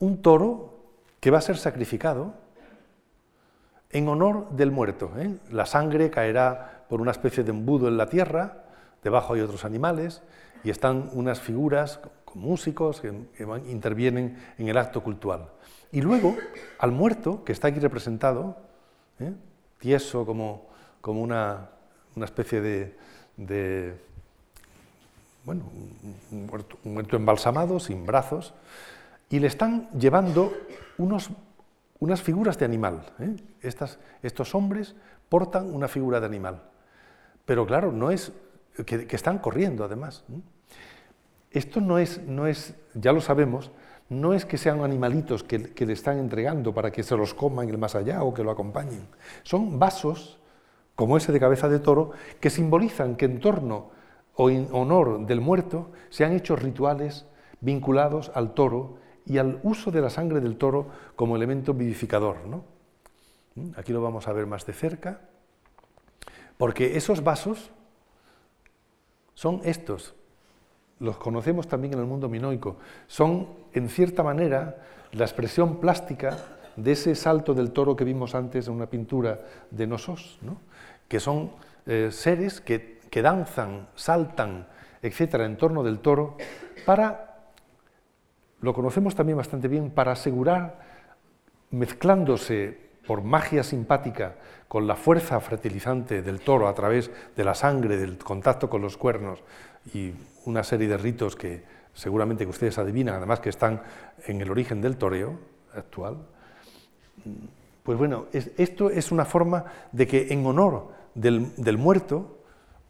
un toro que va a ser sacrificado en honor del muerto. ¿eh? La sangre caerá por una especie de embudo en la tierra, debajo hay otros animales, y están unas figuras con músicos que, intervienen en el acto cultural. Y luego, al muerto, que está aquí representado, ¿eh? tieso como, como una, especie de bueno, un muerto, embalsamado, sin brazos, y le están llevando unos, unas figuras de animal. ¿eh? estos hombres portan una figura de animal. Pero claro, no es que, están corriendo además. Esto no es, no es, ya lo sabemos, no es que sean animalitos que, que, le están entregando para que se los coman el más allá o que lo acompañen. Son vasos, como ese de cabeza de toro, que simbolizan que en torno o en honor del muerto se han hecho rituales vinculados al toro y al uso de la sangre del toro como elemento vivificador. ¿Mm? Aquí lo vamos a ver más de cerca, porque esos vasos son estos, los conocemos también en el mundo minoico, son en cierta manera la expresión plástica de ese salto del toro que vimos antes en una pintura de Nosos, que son eh, seres que que danzan, saltan, etcétera, en torno del toro, para, lo conocemos también bastante bien, para asegurar, mezclándose por magia simpática con la fuerza fertilizante del toro a través de la sangre, del contacto con los cuernos y una serie de ritos que seguramente que ustedes adivinan, además que están en el origen del toreo actual, pues bueno, esto es una forma de que en honor del muerto,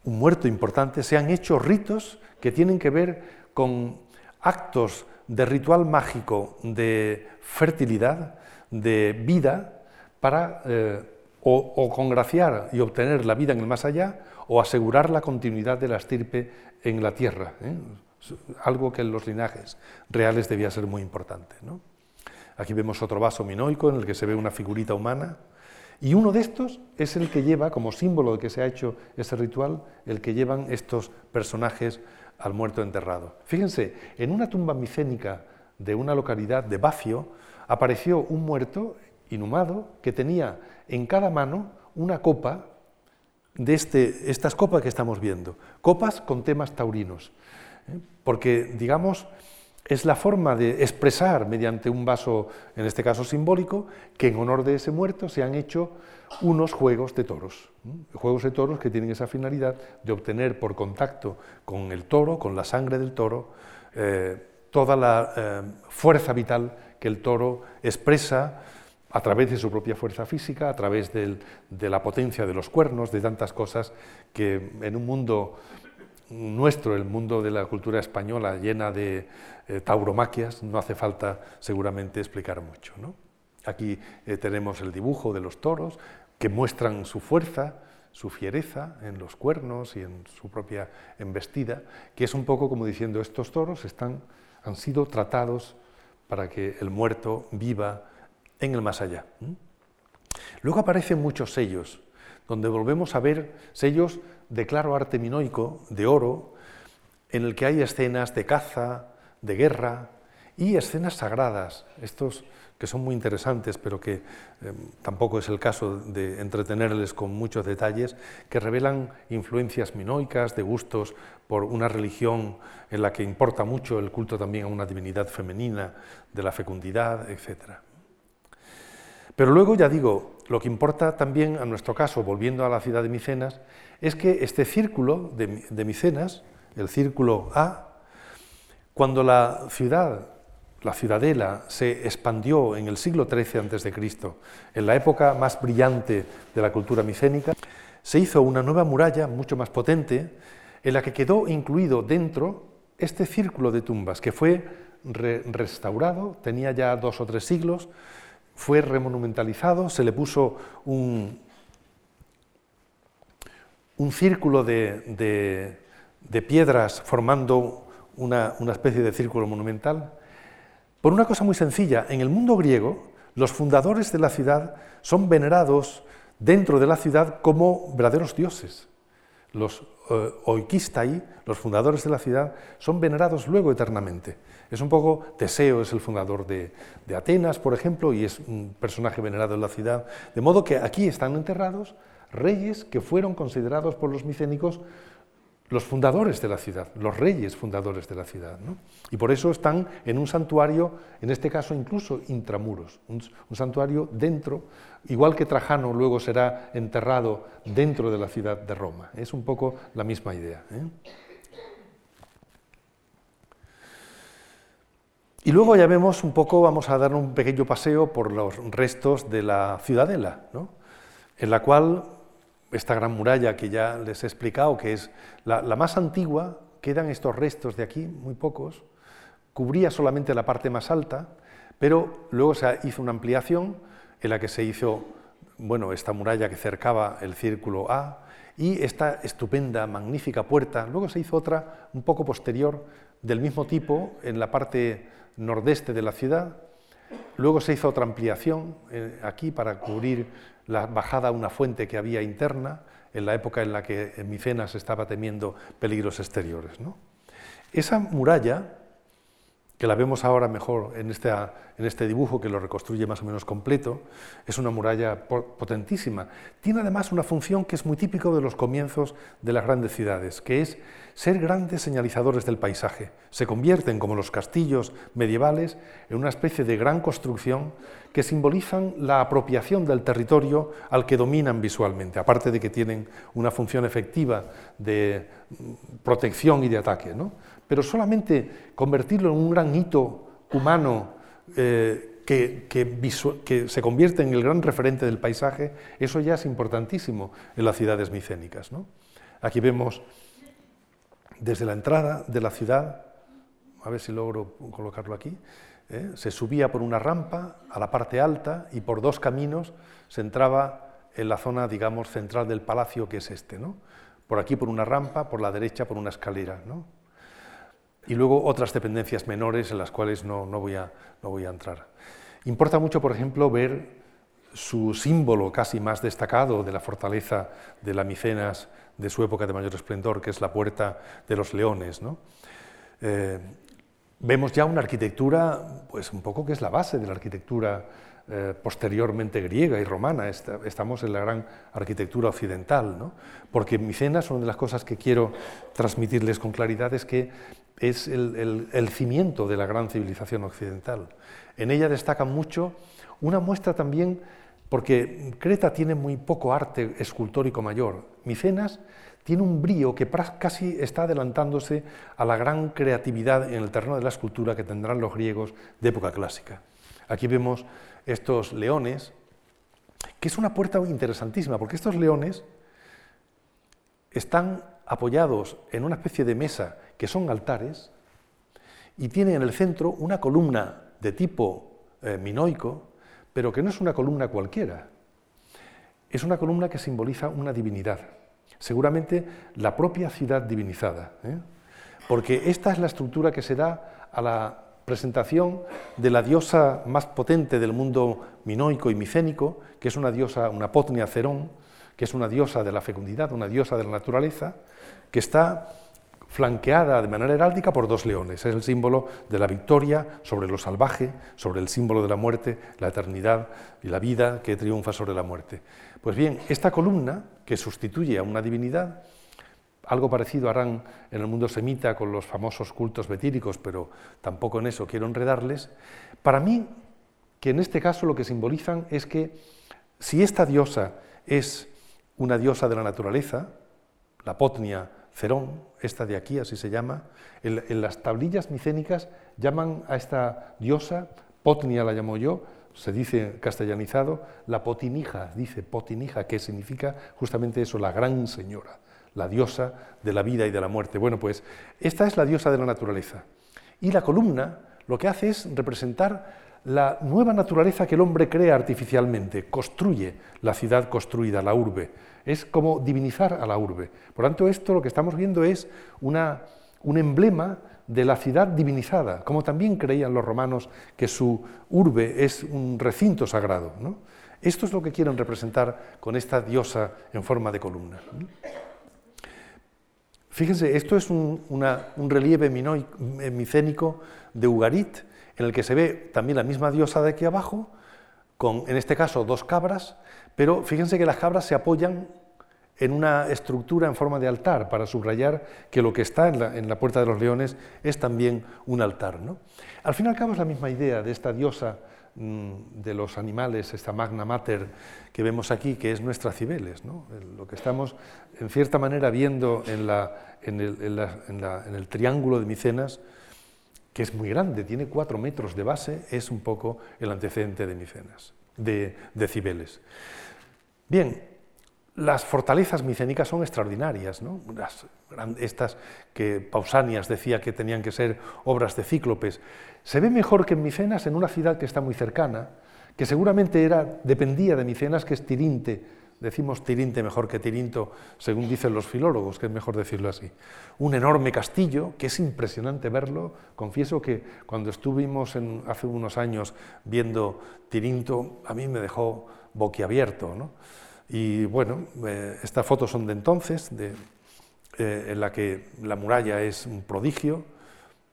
un muerto importante, se han hecho ritos que tienen que ver con actos de ritual mágico de fertilidad, de vida, para eh, o, congraciar y obtener la vida en el más allá, o asegurar la continuidad de la estirpe en la tierra, ¿eh? algo que en los linajes reales debía ser muy importante. Aquí vemos otro vaso minoico en el que se ve una figurita humana, y uno de estos es el que lleva, como símbolo de que se ha hecho ese ritual, el que llevan estos personajes al muerto enterrado. Fíjense, en una tumba micénica de una localidad de Bacio apareció un muerto inhumado que tenía en cada mano una copa de este, estas copas que estamos viendo, copas con temas taurinos, ¿eh? porque digamos es la forma de expresar mediante un vaso, en este caso simbólico, que en honor de ese muerto se han hecho unos juegos de toros. Juegos de toros que tienen esa finalidad de obtener por contacto con el toro, con la sangre del toro, eh, toda la eh, fuerza vital que el toro expresa a través de su propia fuerza física, a través de la potencia de los cuernos, de tantas cosas que en un mundo nuestro, el mundo de la cultura española llena de eh, tauromaquias, no hace falta seguramente explicar mucho. Aquí eh, tenemos el dibujo de los toros que muestran su fuerza, su fiereza en los cuernos y en su propia embestida, que es un poco como diciendo estos toros están, han sido tratados para que el muerto viva en el más allá. Luego aparecen muchos sellos, donde volvemos a ver sellos de claro arte minoico, de oro, en el que hay escenas de caza, de guerra, y escenas sagradas, estos que son muy interesantes, pero que eh, tampoco es el caso de entretenerles con muchos detalles, que revelan influencias minoicas, de gustos por una religión en la que importa mucho el culto también a una divinidad femenina, de la fecundidad, etc. Pero luego, ya digo, lo que importa también a nuestro caso, volviendo a la ciudad de Micenas, es que este círculo de, de Micenas, el círculo A, cuando la ciudad la ciudadela se expandió en el siglo XIII a.C., en la época más brillante de la cultura micénica, se hizo una nueva muralla mucho más potente, en la que quedó incluido dentro este círculo de tumbas, que fue restaurado, tenía ya dos o tres siglos, fue remonumentalizado, se le puso un, un círculo de, piedras formando una especie de círculo monumental, por una cosa muy sencilla, en el mundo griego, los fundadores de la ciudad son venerados dentro de la ciudad como verdaderos dioses. Los oikistai, los fundadores de la ciudad, son venerados luego eternamente. Es un poco, Teseo es el fundador de, de Atenas, por ejemplo, y es un personaje venerado en la ciudad. De modo que aquí están enterrados reyes que fueron considerados por los micénicos los fundadores de la ciudad, los reyes fundadores de la ciudad. Y por eso están en un santuario, en este caso incluso intramuros, un, santuario dentro, igual que Trajano luego será enterrado dentro de la ciudad de Roma. Es un poco la misma idea. ¿eh? Y luego ya vemos un poco, vamos a dar un pequeño paseo por los restos de la ciudadela, en la cual esta gran muralla que ya les he explicado, que es la, más antigua, quedan estos restos de aquí, muy pocos, cubría solamente la parte más alta, pero luego se hizo una ampliación en la que se hizo bueno, esta muralla que cercaba el círculo A y esta estupenda, magnífica puerta. Luego se hizo otra un poco posterior del mismo tipo en la parte nordeste de la ciudad. Luego se hizo otra ampliación eh, aquí para cubrir la bajada a una fuente que había interna en la época en la que Micenas estaba temiendo peligros exteriores. Esa muralla, que la vemos ahora mejor en, en este dibujo que lo reconstruye más o menos completo, es una muralla potentísima. Tiene además una función que es muy típico de los comienzos de las grandes ciudades, que es ser grandes señalizadores del paisaje. Se convierten, como los castillos medievales, en una especie de gran construcción que simbolizan la apropiación del territorio al que dominan visualmente, aparte de que tienen una función efectiva de protección y de ataque. Pero solamente convertirlo en un gran hito humano eh, que, se convierte en el gran referente del paisaje, eso ya es importantísimo en las ciudades micénicas. Aquí vemos desde la entrada de la ciudad, a ver si logro colocarlo aquí, ¿eh? se subía por una rampa a la parte alta y por dos caminos se entraba en la zona, digamos, central del palacio, que es este, ¿no? Por aquí por una rampa, por la derecha por una escalera, ¿no? Y luego otras dependencias menores en las cuales no, no, voy a, no voy a entrar. Importa mucho, por ejemplo, ver su símbolo casi más destacado de la fortaleza de la Micenas de su época de mayor esplendor, que es la Puerta de los Leones. Eh, vemos ya una arquitectura, pues un poco que es la base de la arquitectura eh, posteriormente griega y romana. estamos en la gran arquitectura occidental, ¿no? porque Micenas, una de las cosas que quiero transmitirles con claridad es que es el cimiento de la gran civilización occidental. En ella destaca mucho una muestra también porque Creta tiene muy poco arte escultórico mayor. Micenas tiene un brío que casi está adelantándose a la gran creatividad en el terreno de la escultura que tendrán los griegos de época clásica. Aquí vemos estos leones, que es una puerta interesantísima, porque estos leones están apoyados en una especie de mesa que son altares y tienen en el centro una columna de tipo eh, minoico pero que no es una columna cualquiera. Es una columna que simboliza una divinidad, seguramente la propia ciudad divinizada, ¿eh? porque esta es la estructura que se da a la presentación de la diosa más potente del mundo minoico y micénico, que es una diosa, una potnia cerón, que es una diosa de la fecundidad, una diosa de la naturaleza, que está flanqueada de manera heráldica por dos leones. Es el símbolo de la victoria sobre lo salvaje, sobre el símbolo de la muerte, la eternidad y la vida que triunfa sobre la muerte. Pues bien, esta columna, que sustituye a una divinidad, algo parecido harán en el mundo semita con los famosos cultos betíricos, pero tampoco en eso quiero enredarles. Para mí, que en este caso lo que simbolizan es que si esta diosa es una diosa de la naturaleza, la Potnia Cerón, esta de aquí, así se llama, en, las tablillas micénicas llaman a esta diosa, Potnia la llamo yo, se dice castellanizado, la potinija, dice potinija, que significa justamente eso, la gran señora la diosa de la vida y de la muerte. Bueno, pues esta es la diosa de la naturaleza. Y la columna lo que hace es representar la nueva naturaleza que el hombre crea artificialmente, construye la ciudad construida, la urbe. Es como divinizar a la urbe. Por tanto, esto lo que estamos viendo es una, un emblema de la ciudad divinizada, como también creían los romanos que su urbe es un recinto sagrado. Esto es lo que quieren representar con esta diosa en forma de columna. Fíjense, esto es un, relieve micénico de Ugarit, en el que se ve también la misma diosa de aquí abajo, con, en este caso, dos cabras, pero fíjense que las cabras se apoyan en una estructura en forma de altar, para subrayar que lo que está en la, Puerta de los Leones es también un altar. Al fin y al cabo es la misma idea de esta diosa Mm, de los animales, esta magna mater que vemos aquí, que es nuestra Cibeles. Lo que estamos, en cierta manera, viendo en, el, triángulo de Micenas, que es muy grande, tiene cuatro metros de base, es un poco el antecedente de Micenas, de, Cibeles. Bien, las fortalezas micénicas son extraordinarias, ¿no? estas que Pausanias decía que tenían que ser obras de cíclopes. Se ve mejor que en Micenas, en una ciudad que está muy cercana, que seguramente era, dependía de Micenas, que es Tirinte. Decimos Tirinte mejor que Tirinto, según dicen los filólogos, que es mejor decirlo así. Un enorme castillo, que es impresionante verlo. Confieso que cuando estuvimos hace unos años viendo Tirinto, a mí me dejó boquiabierto. ¿no? Y bueno, eh, estas fotos son de entonces, eh, en la que la muralla es un prodigio.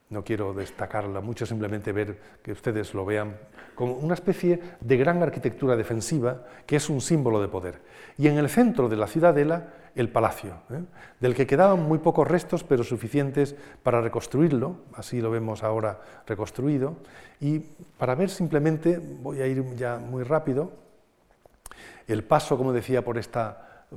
No quiero destacarla mucho, simplemente ver que ustedes lo vean como una especie de gran arquitectura defensiva que es un símbolo de poder. Y en el centro de la ciudadela, el palacio, ¿eh? del que quedaban muy pocos restos, pero suficientes para reconstruirlo, así lo vemos ahora reconstruido. Y para ver simplemente, voy a ir ya muy rápido, el paso, como decía, por esta, eh,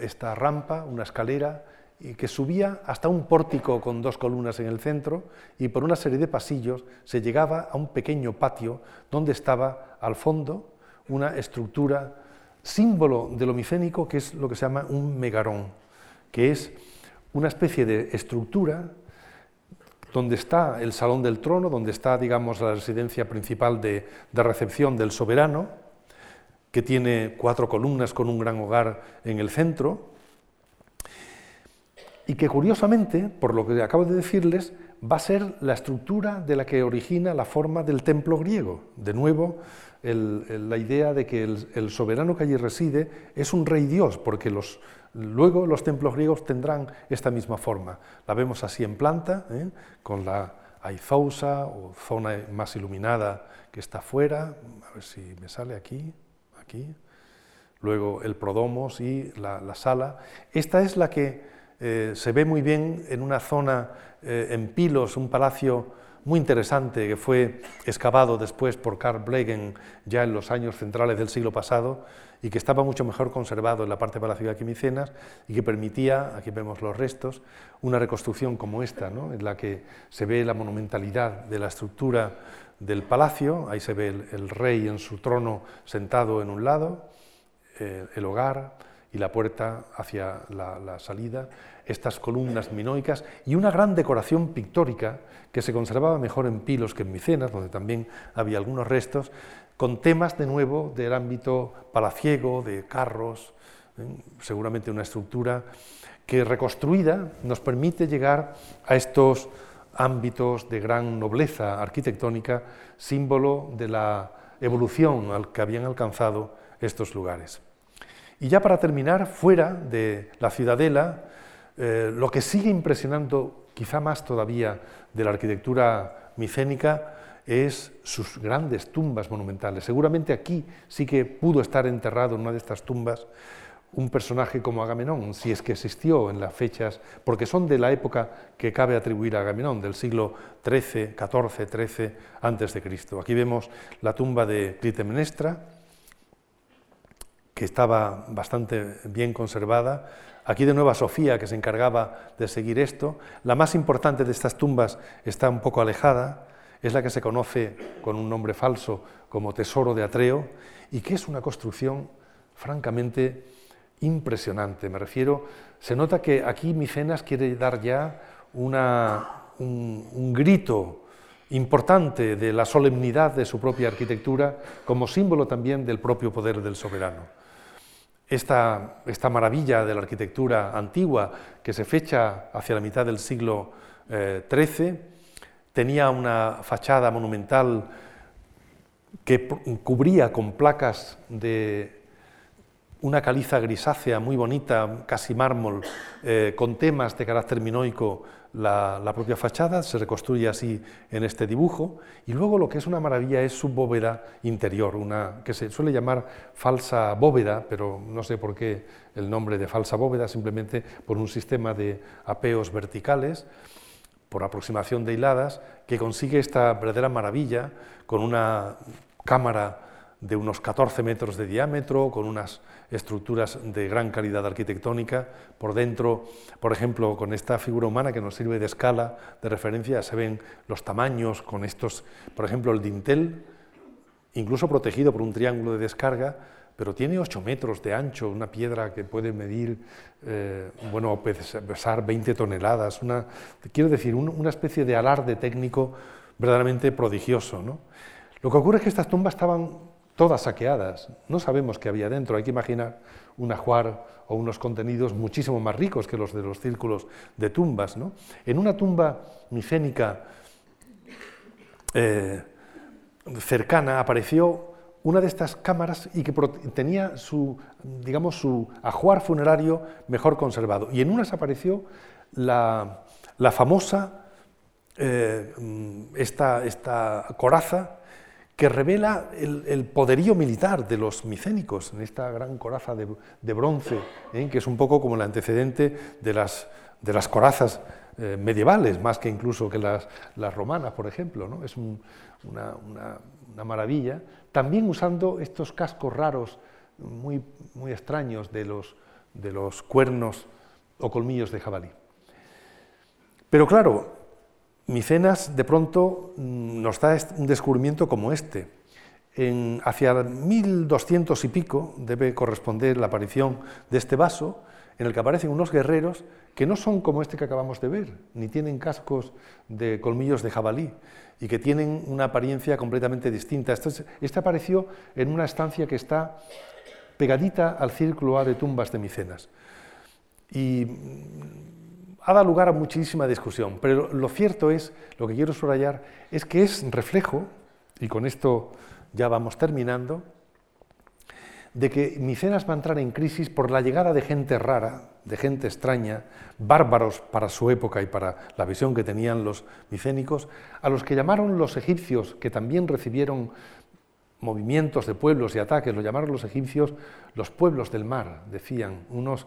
esta rampa, una escalera, y que subía hasta un pórtico con dos columnas en el centro y por una serie de pasillos se llegaba a un pequeño patio donde estaba al fondo una estructura símbolo de lo micénico que es lo que se llama un megarón, que es una especie de estructura donde está el salón del trono, donde está, digamos, la residencia principal de recepción del soberano, que tiene cuatro columnas con un gran hogar en el centro, y que curiosamente, por lo que acabo de decirles, va a ser la estructura de la que origina la forma del templo griego. De nuevo, la idea de que el, soberano que allí reside es un rey dios, porque luego los templos griegos tendrán esta misma forma. La vemos así en planta, ¿eh? con la aizousa o zona más iluminada que está afuera, a ver si me sale aquí, luego el prodomos y la, sala. Esta es la que eh, se ve muy bien en una zona eh, en Pilos, un palacio muy interesante que fue excavado después por Carl Blegen ya en los años centrales del siglo pasado y que estaba mucho mejor conservado en la parte palacio de Micenas y que permitía, aquí vemos los restos, una reconstrucción como esta, en la que se ve la monumentalidad de la estructura del palacio, ahí se ve el, rey en su trono sentado en un lado, eh, el hogar y la puerta hacia la, salida, estas columnas minoicas y una gran decoración pictórica que se conservaba mejor en Pilos que en Micenas, donde también había algunos restos, con temas de nuevo del ámbito palaciego, de carros, ¿eh? seguramente una estructura que reconstruida nos permite llegar a estos ámbitos de gran nobleza arquitectónica, símbolo de la evolución al que habían alcanzado estos lugares. Y ya para terminar, fuera de la ciudadela, Eh, lo que sigue impresionando, quizá más todavía, de la arquitectura micénica es sus grandes tumbas monumentales. Seguramente aquí sí que pudo estar enterrado en una de estas tumbas un personaje como Agamenón, si es que existió en las fechas, porque son de la época que cabe atribuir a Agamenón, del siglo XIII, XIV, XIII antes de Cristo. Aquí vemos la tumba de Clitemnestra, que estaba bastante bien conservada. Aquí de nuevo Sofía, que se encargaba de seguir esto. La más importante de estas tumbas está un poco alejada, es la que se conoce con un nombre falso como Tesoro de Atreo, y que es una construcción francamente impresionante. Me refiero, se nota que aquí Micenas quiere dar ya un, un grito importante de la solemnidad de su propia arquitectura como símbolo también del propio poder del soberano. Esta, maravilla de la arquitectura antigua que se fecha hacia la mitad del siglo XIII eh, tenía una fachada monumental que cubría con placas de una caliza grisácea muy bonita, casi mármol, eh, con temas de carácter minoico, la, propia fachada, se reconstruye así en este dibujo, y luego lo que es una maravilla es su bóveda interior, una que se suele llamar falsa bóveda, pero no sé por qué el nombre de falsa bóveda, simplemente por un sistema de apeos verticales, por aproximación de hiladas, que consigue esta verdadera maravilla con una cámara de unos 14 metros de diámetro, con unas estructuras de gran calidad arquitectónica. Por dentro, por ejemplo, con esta figura humana que nos sirve de escala, de referencia, se ven los tamaños con estos, por ejemplo, el dintel, incluso protegido por un triángulo de descarga, pero tiene 8 metros de ancho, una piedra que puede medir, eh, bueno, pesar 20 toneladas, una, quiero decir, una especie de alarde técnico verdaderamente prodigioso. ¿no? Lo que ocurre es que estas tumbas estaban todas saqueadas. No sabemos qué había dentro. Hay que imaginar un ajuar o unos contenidos muchísimo más ricos que los de los círculos de tumbas. ¿no? En una tumba micénica eh, cercana apareció una de estas cámaras y que tenía su, digamos, su ajuar funerario mejor conservado. Y en unas apareció la, famosa, eh, esta, esta coraza que revela el, poderío militar de los micénicos en esta gran coraza de, bronce, ¿eh? que es un poco como el antecedente de las, de las corazas eh, medievales, más que incluso que las, romanas, por ejemplo. ¿no? Es una, una, maravilla. También usando estos cascos raros, muy, muy extraños, de los, de los cuernos o colmillos de jabalí. Pero claro, Micenas de pronto mm, nos da un descubrimiento como este. En, hacia 1200 y pico debe corresponder la aparición de este vaso en el que aparecen unos guerreros que no son como este que acabamos de ver, ni tienen cascos de colmillos de jabalí y que tienen una apariencia completamente distinta. Este, este apareció en una estancia que está pegadita al círculo A de tumbas de Micenas. Y ha dado lugar a muchísima discusión, pero lo cierto es, lo que quiero subrayar, es que es reflejo, y con esto ya vamos terminando, de que Micenas va a entrar en crisis por la llegada de gente rara, de gente extraña, bárbaros para su época y para la visión que tenían los micénicos, a los que llamaron los egipcios, que también recibieron movimientos de pueblos y ataques, lo llamaron los egipcios los pueblos del mar, decían, unos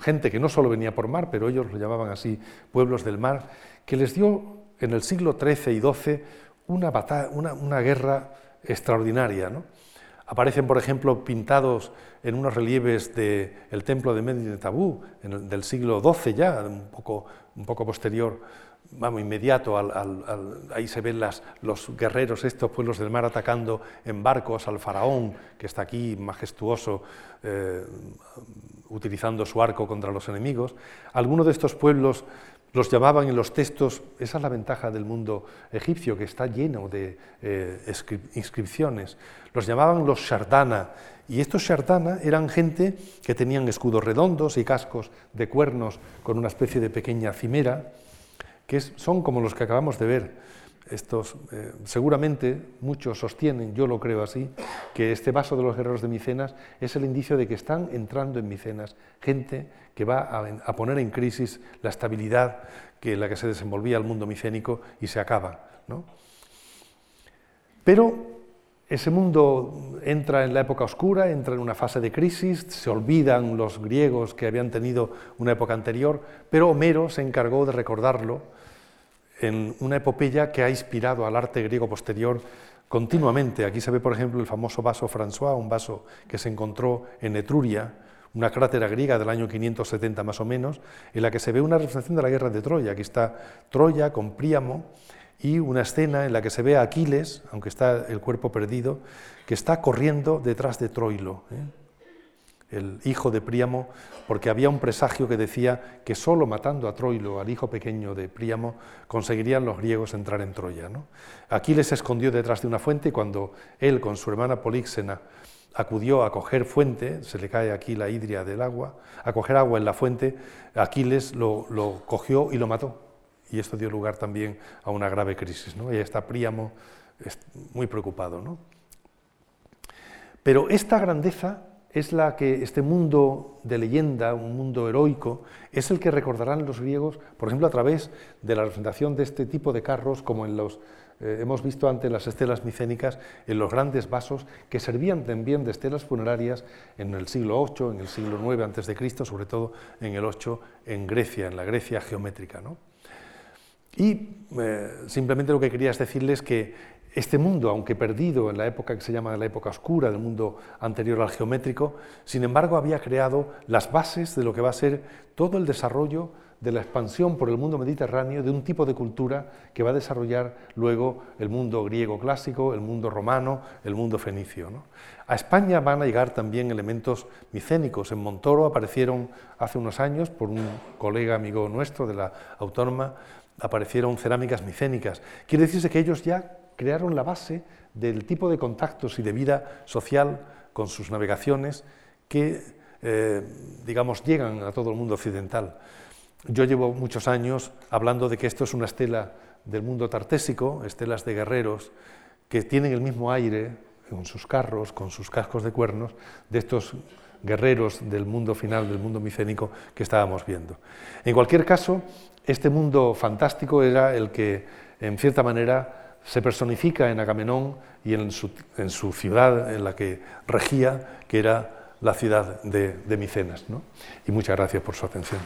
gente que no solo venía por mar, pero ellos lo llamaban así, pueblos del mar, que les dio en el siglo XIII y XII una, una, guerra extraordinaria. Aparecen, por ejemplo, pintados en unos relieves del templo de Medina Tabú, del siglo XII ya, un poco, un poco posterior, vamos, inmediato, ahí se ven los guerreros, estos pueblos del mar atacando en barcos al faraón, que está aquí majestuoso, eh, utilizando su arco contra los enemigos. Algunos de estos pueblos los llamaban en los textos, esa es la ventaja del mundo egipcio, que está lleno de eh, inscripciones, los llamaban los Shardana, y estos Shardana eran gente que tenían escudos redondos y cascos de cuernos con una especie de pequeña cimera, que son como los que acabamos de ver. Estos, eh, seguramente muchos sostienen, yo lo creo así, que este vaso de los guerreros de Micenas es el indicio de que están entrando en Micenas gente que va a, poner en crisis la estabilidad que, en la que se desenvolvía el mundo micénico y se acaba. Pero ese mundo entra en la época oscura, entra en una fase de crisis, se olvidan los griegos que habían tenido una época anterior, pero Homero se encargó de recordarlo en una epopeya que ha inspirado al arte griego posterior continuamente. Aquí se ve, por ejemplo, el famoso vaso François, un vaso que se encontró en Etruria, una crátera griega del año 570 más o menos, en la que se ve una representación de la guerra de Troya. Aquí está Troya con Príamo y una escena en la que se ve a Aquiles, aunque está el cuerpo perdido, que está corriendo detrás de Troilo. ¿eh? El hijo de Príamo, porque había un presagio que decía que solo matando a Troilo, al hijo pequeño de Príamo, conseguirían los griegos entrar en Troya. Aquiles se escondió detrás de una fuente y cuando él con su hermana Políxena acudió a coger fuente, se le cae aquí la hidria del agua, a coger agua en la fuente, Aquiles lo, cogió y lo mató. Y esto dio lugar también a una grave crisis. ¿no? Y está Príamo muy preocupado. ¿no? Pero esta grandeza es la que este mundo de leyenda, un mundo heroico, es el que recordarán los griegos, por ejemplo, a través de la representación de este tipo de carros, como en los eh, hemos visto antes las estelas micénicas, en los grandes vasos que servían también de estelas funerarias en el siglo VIII, en el siglo IX antes de Cristo, sobre todo en el VIII en Grecia, en la Grecia geométrica. Y eh, simplemente lo que quería es decirles que este mundo, aunque perdido en la época que se llama la época oscura, del mundo anterior al geométrico, sin embargo había creado las bases de lo que va a ser todo el desarrollo de la expansión por el mundo mediterráneo de un tipo de cultura que va a desarrollar luego el mundo griego clásico, el mundo romano, el mundo fenicio. A España van a llegar también elementos micénicos. En Montoro aparecieron hace unos años, por un colega amigo nuestro de la Autónoma, aparecieron cerámicas micénicas. Quiere decirse que ellos ya crearon la base del tipo de contactos y de vida social con sus navegaciones que, eh, digamos, llegan a todo el mundo occidental. Yo llevo muchos años hablando de que esto es una estela del mundo tartésico, estelas de guerreros que tienen el mismo aire con sus carros, con sus cascos de cuernos, de estos guerreros del mundo final, del mundo micénico que estábamos viendo. En cualquier caso, este mundo fantástico era el que, en cierta manera, se personifica en Agamenón y en su, ciudad en la que regía, que era la ciudad de, Micenas. Y muchas gracias por su atención.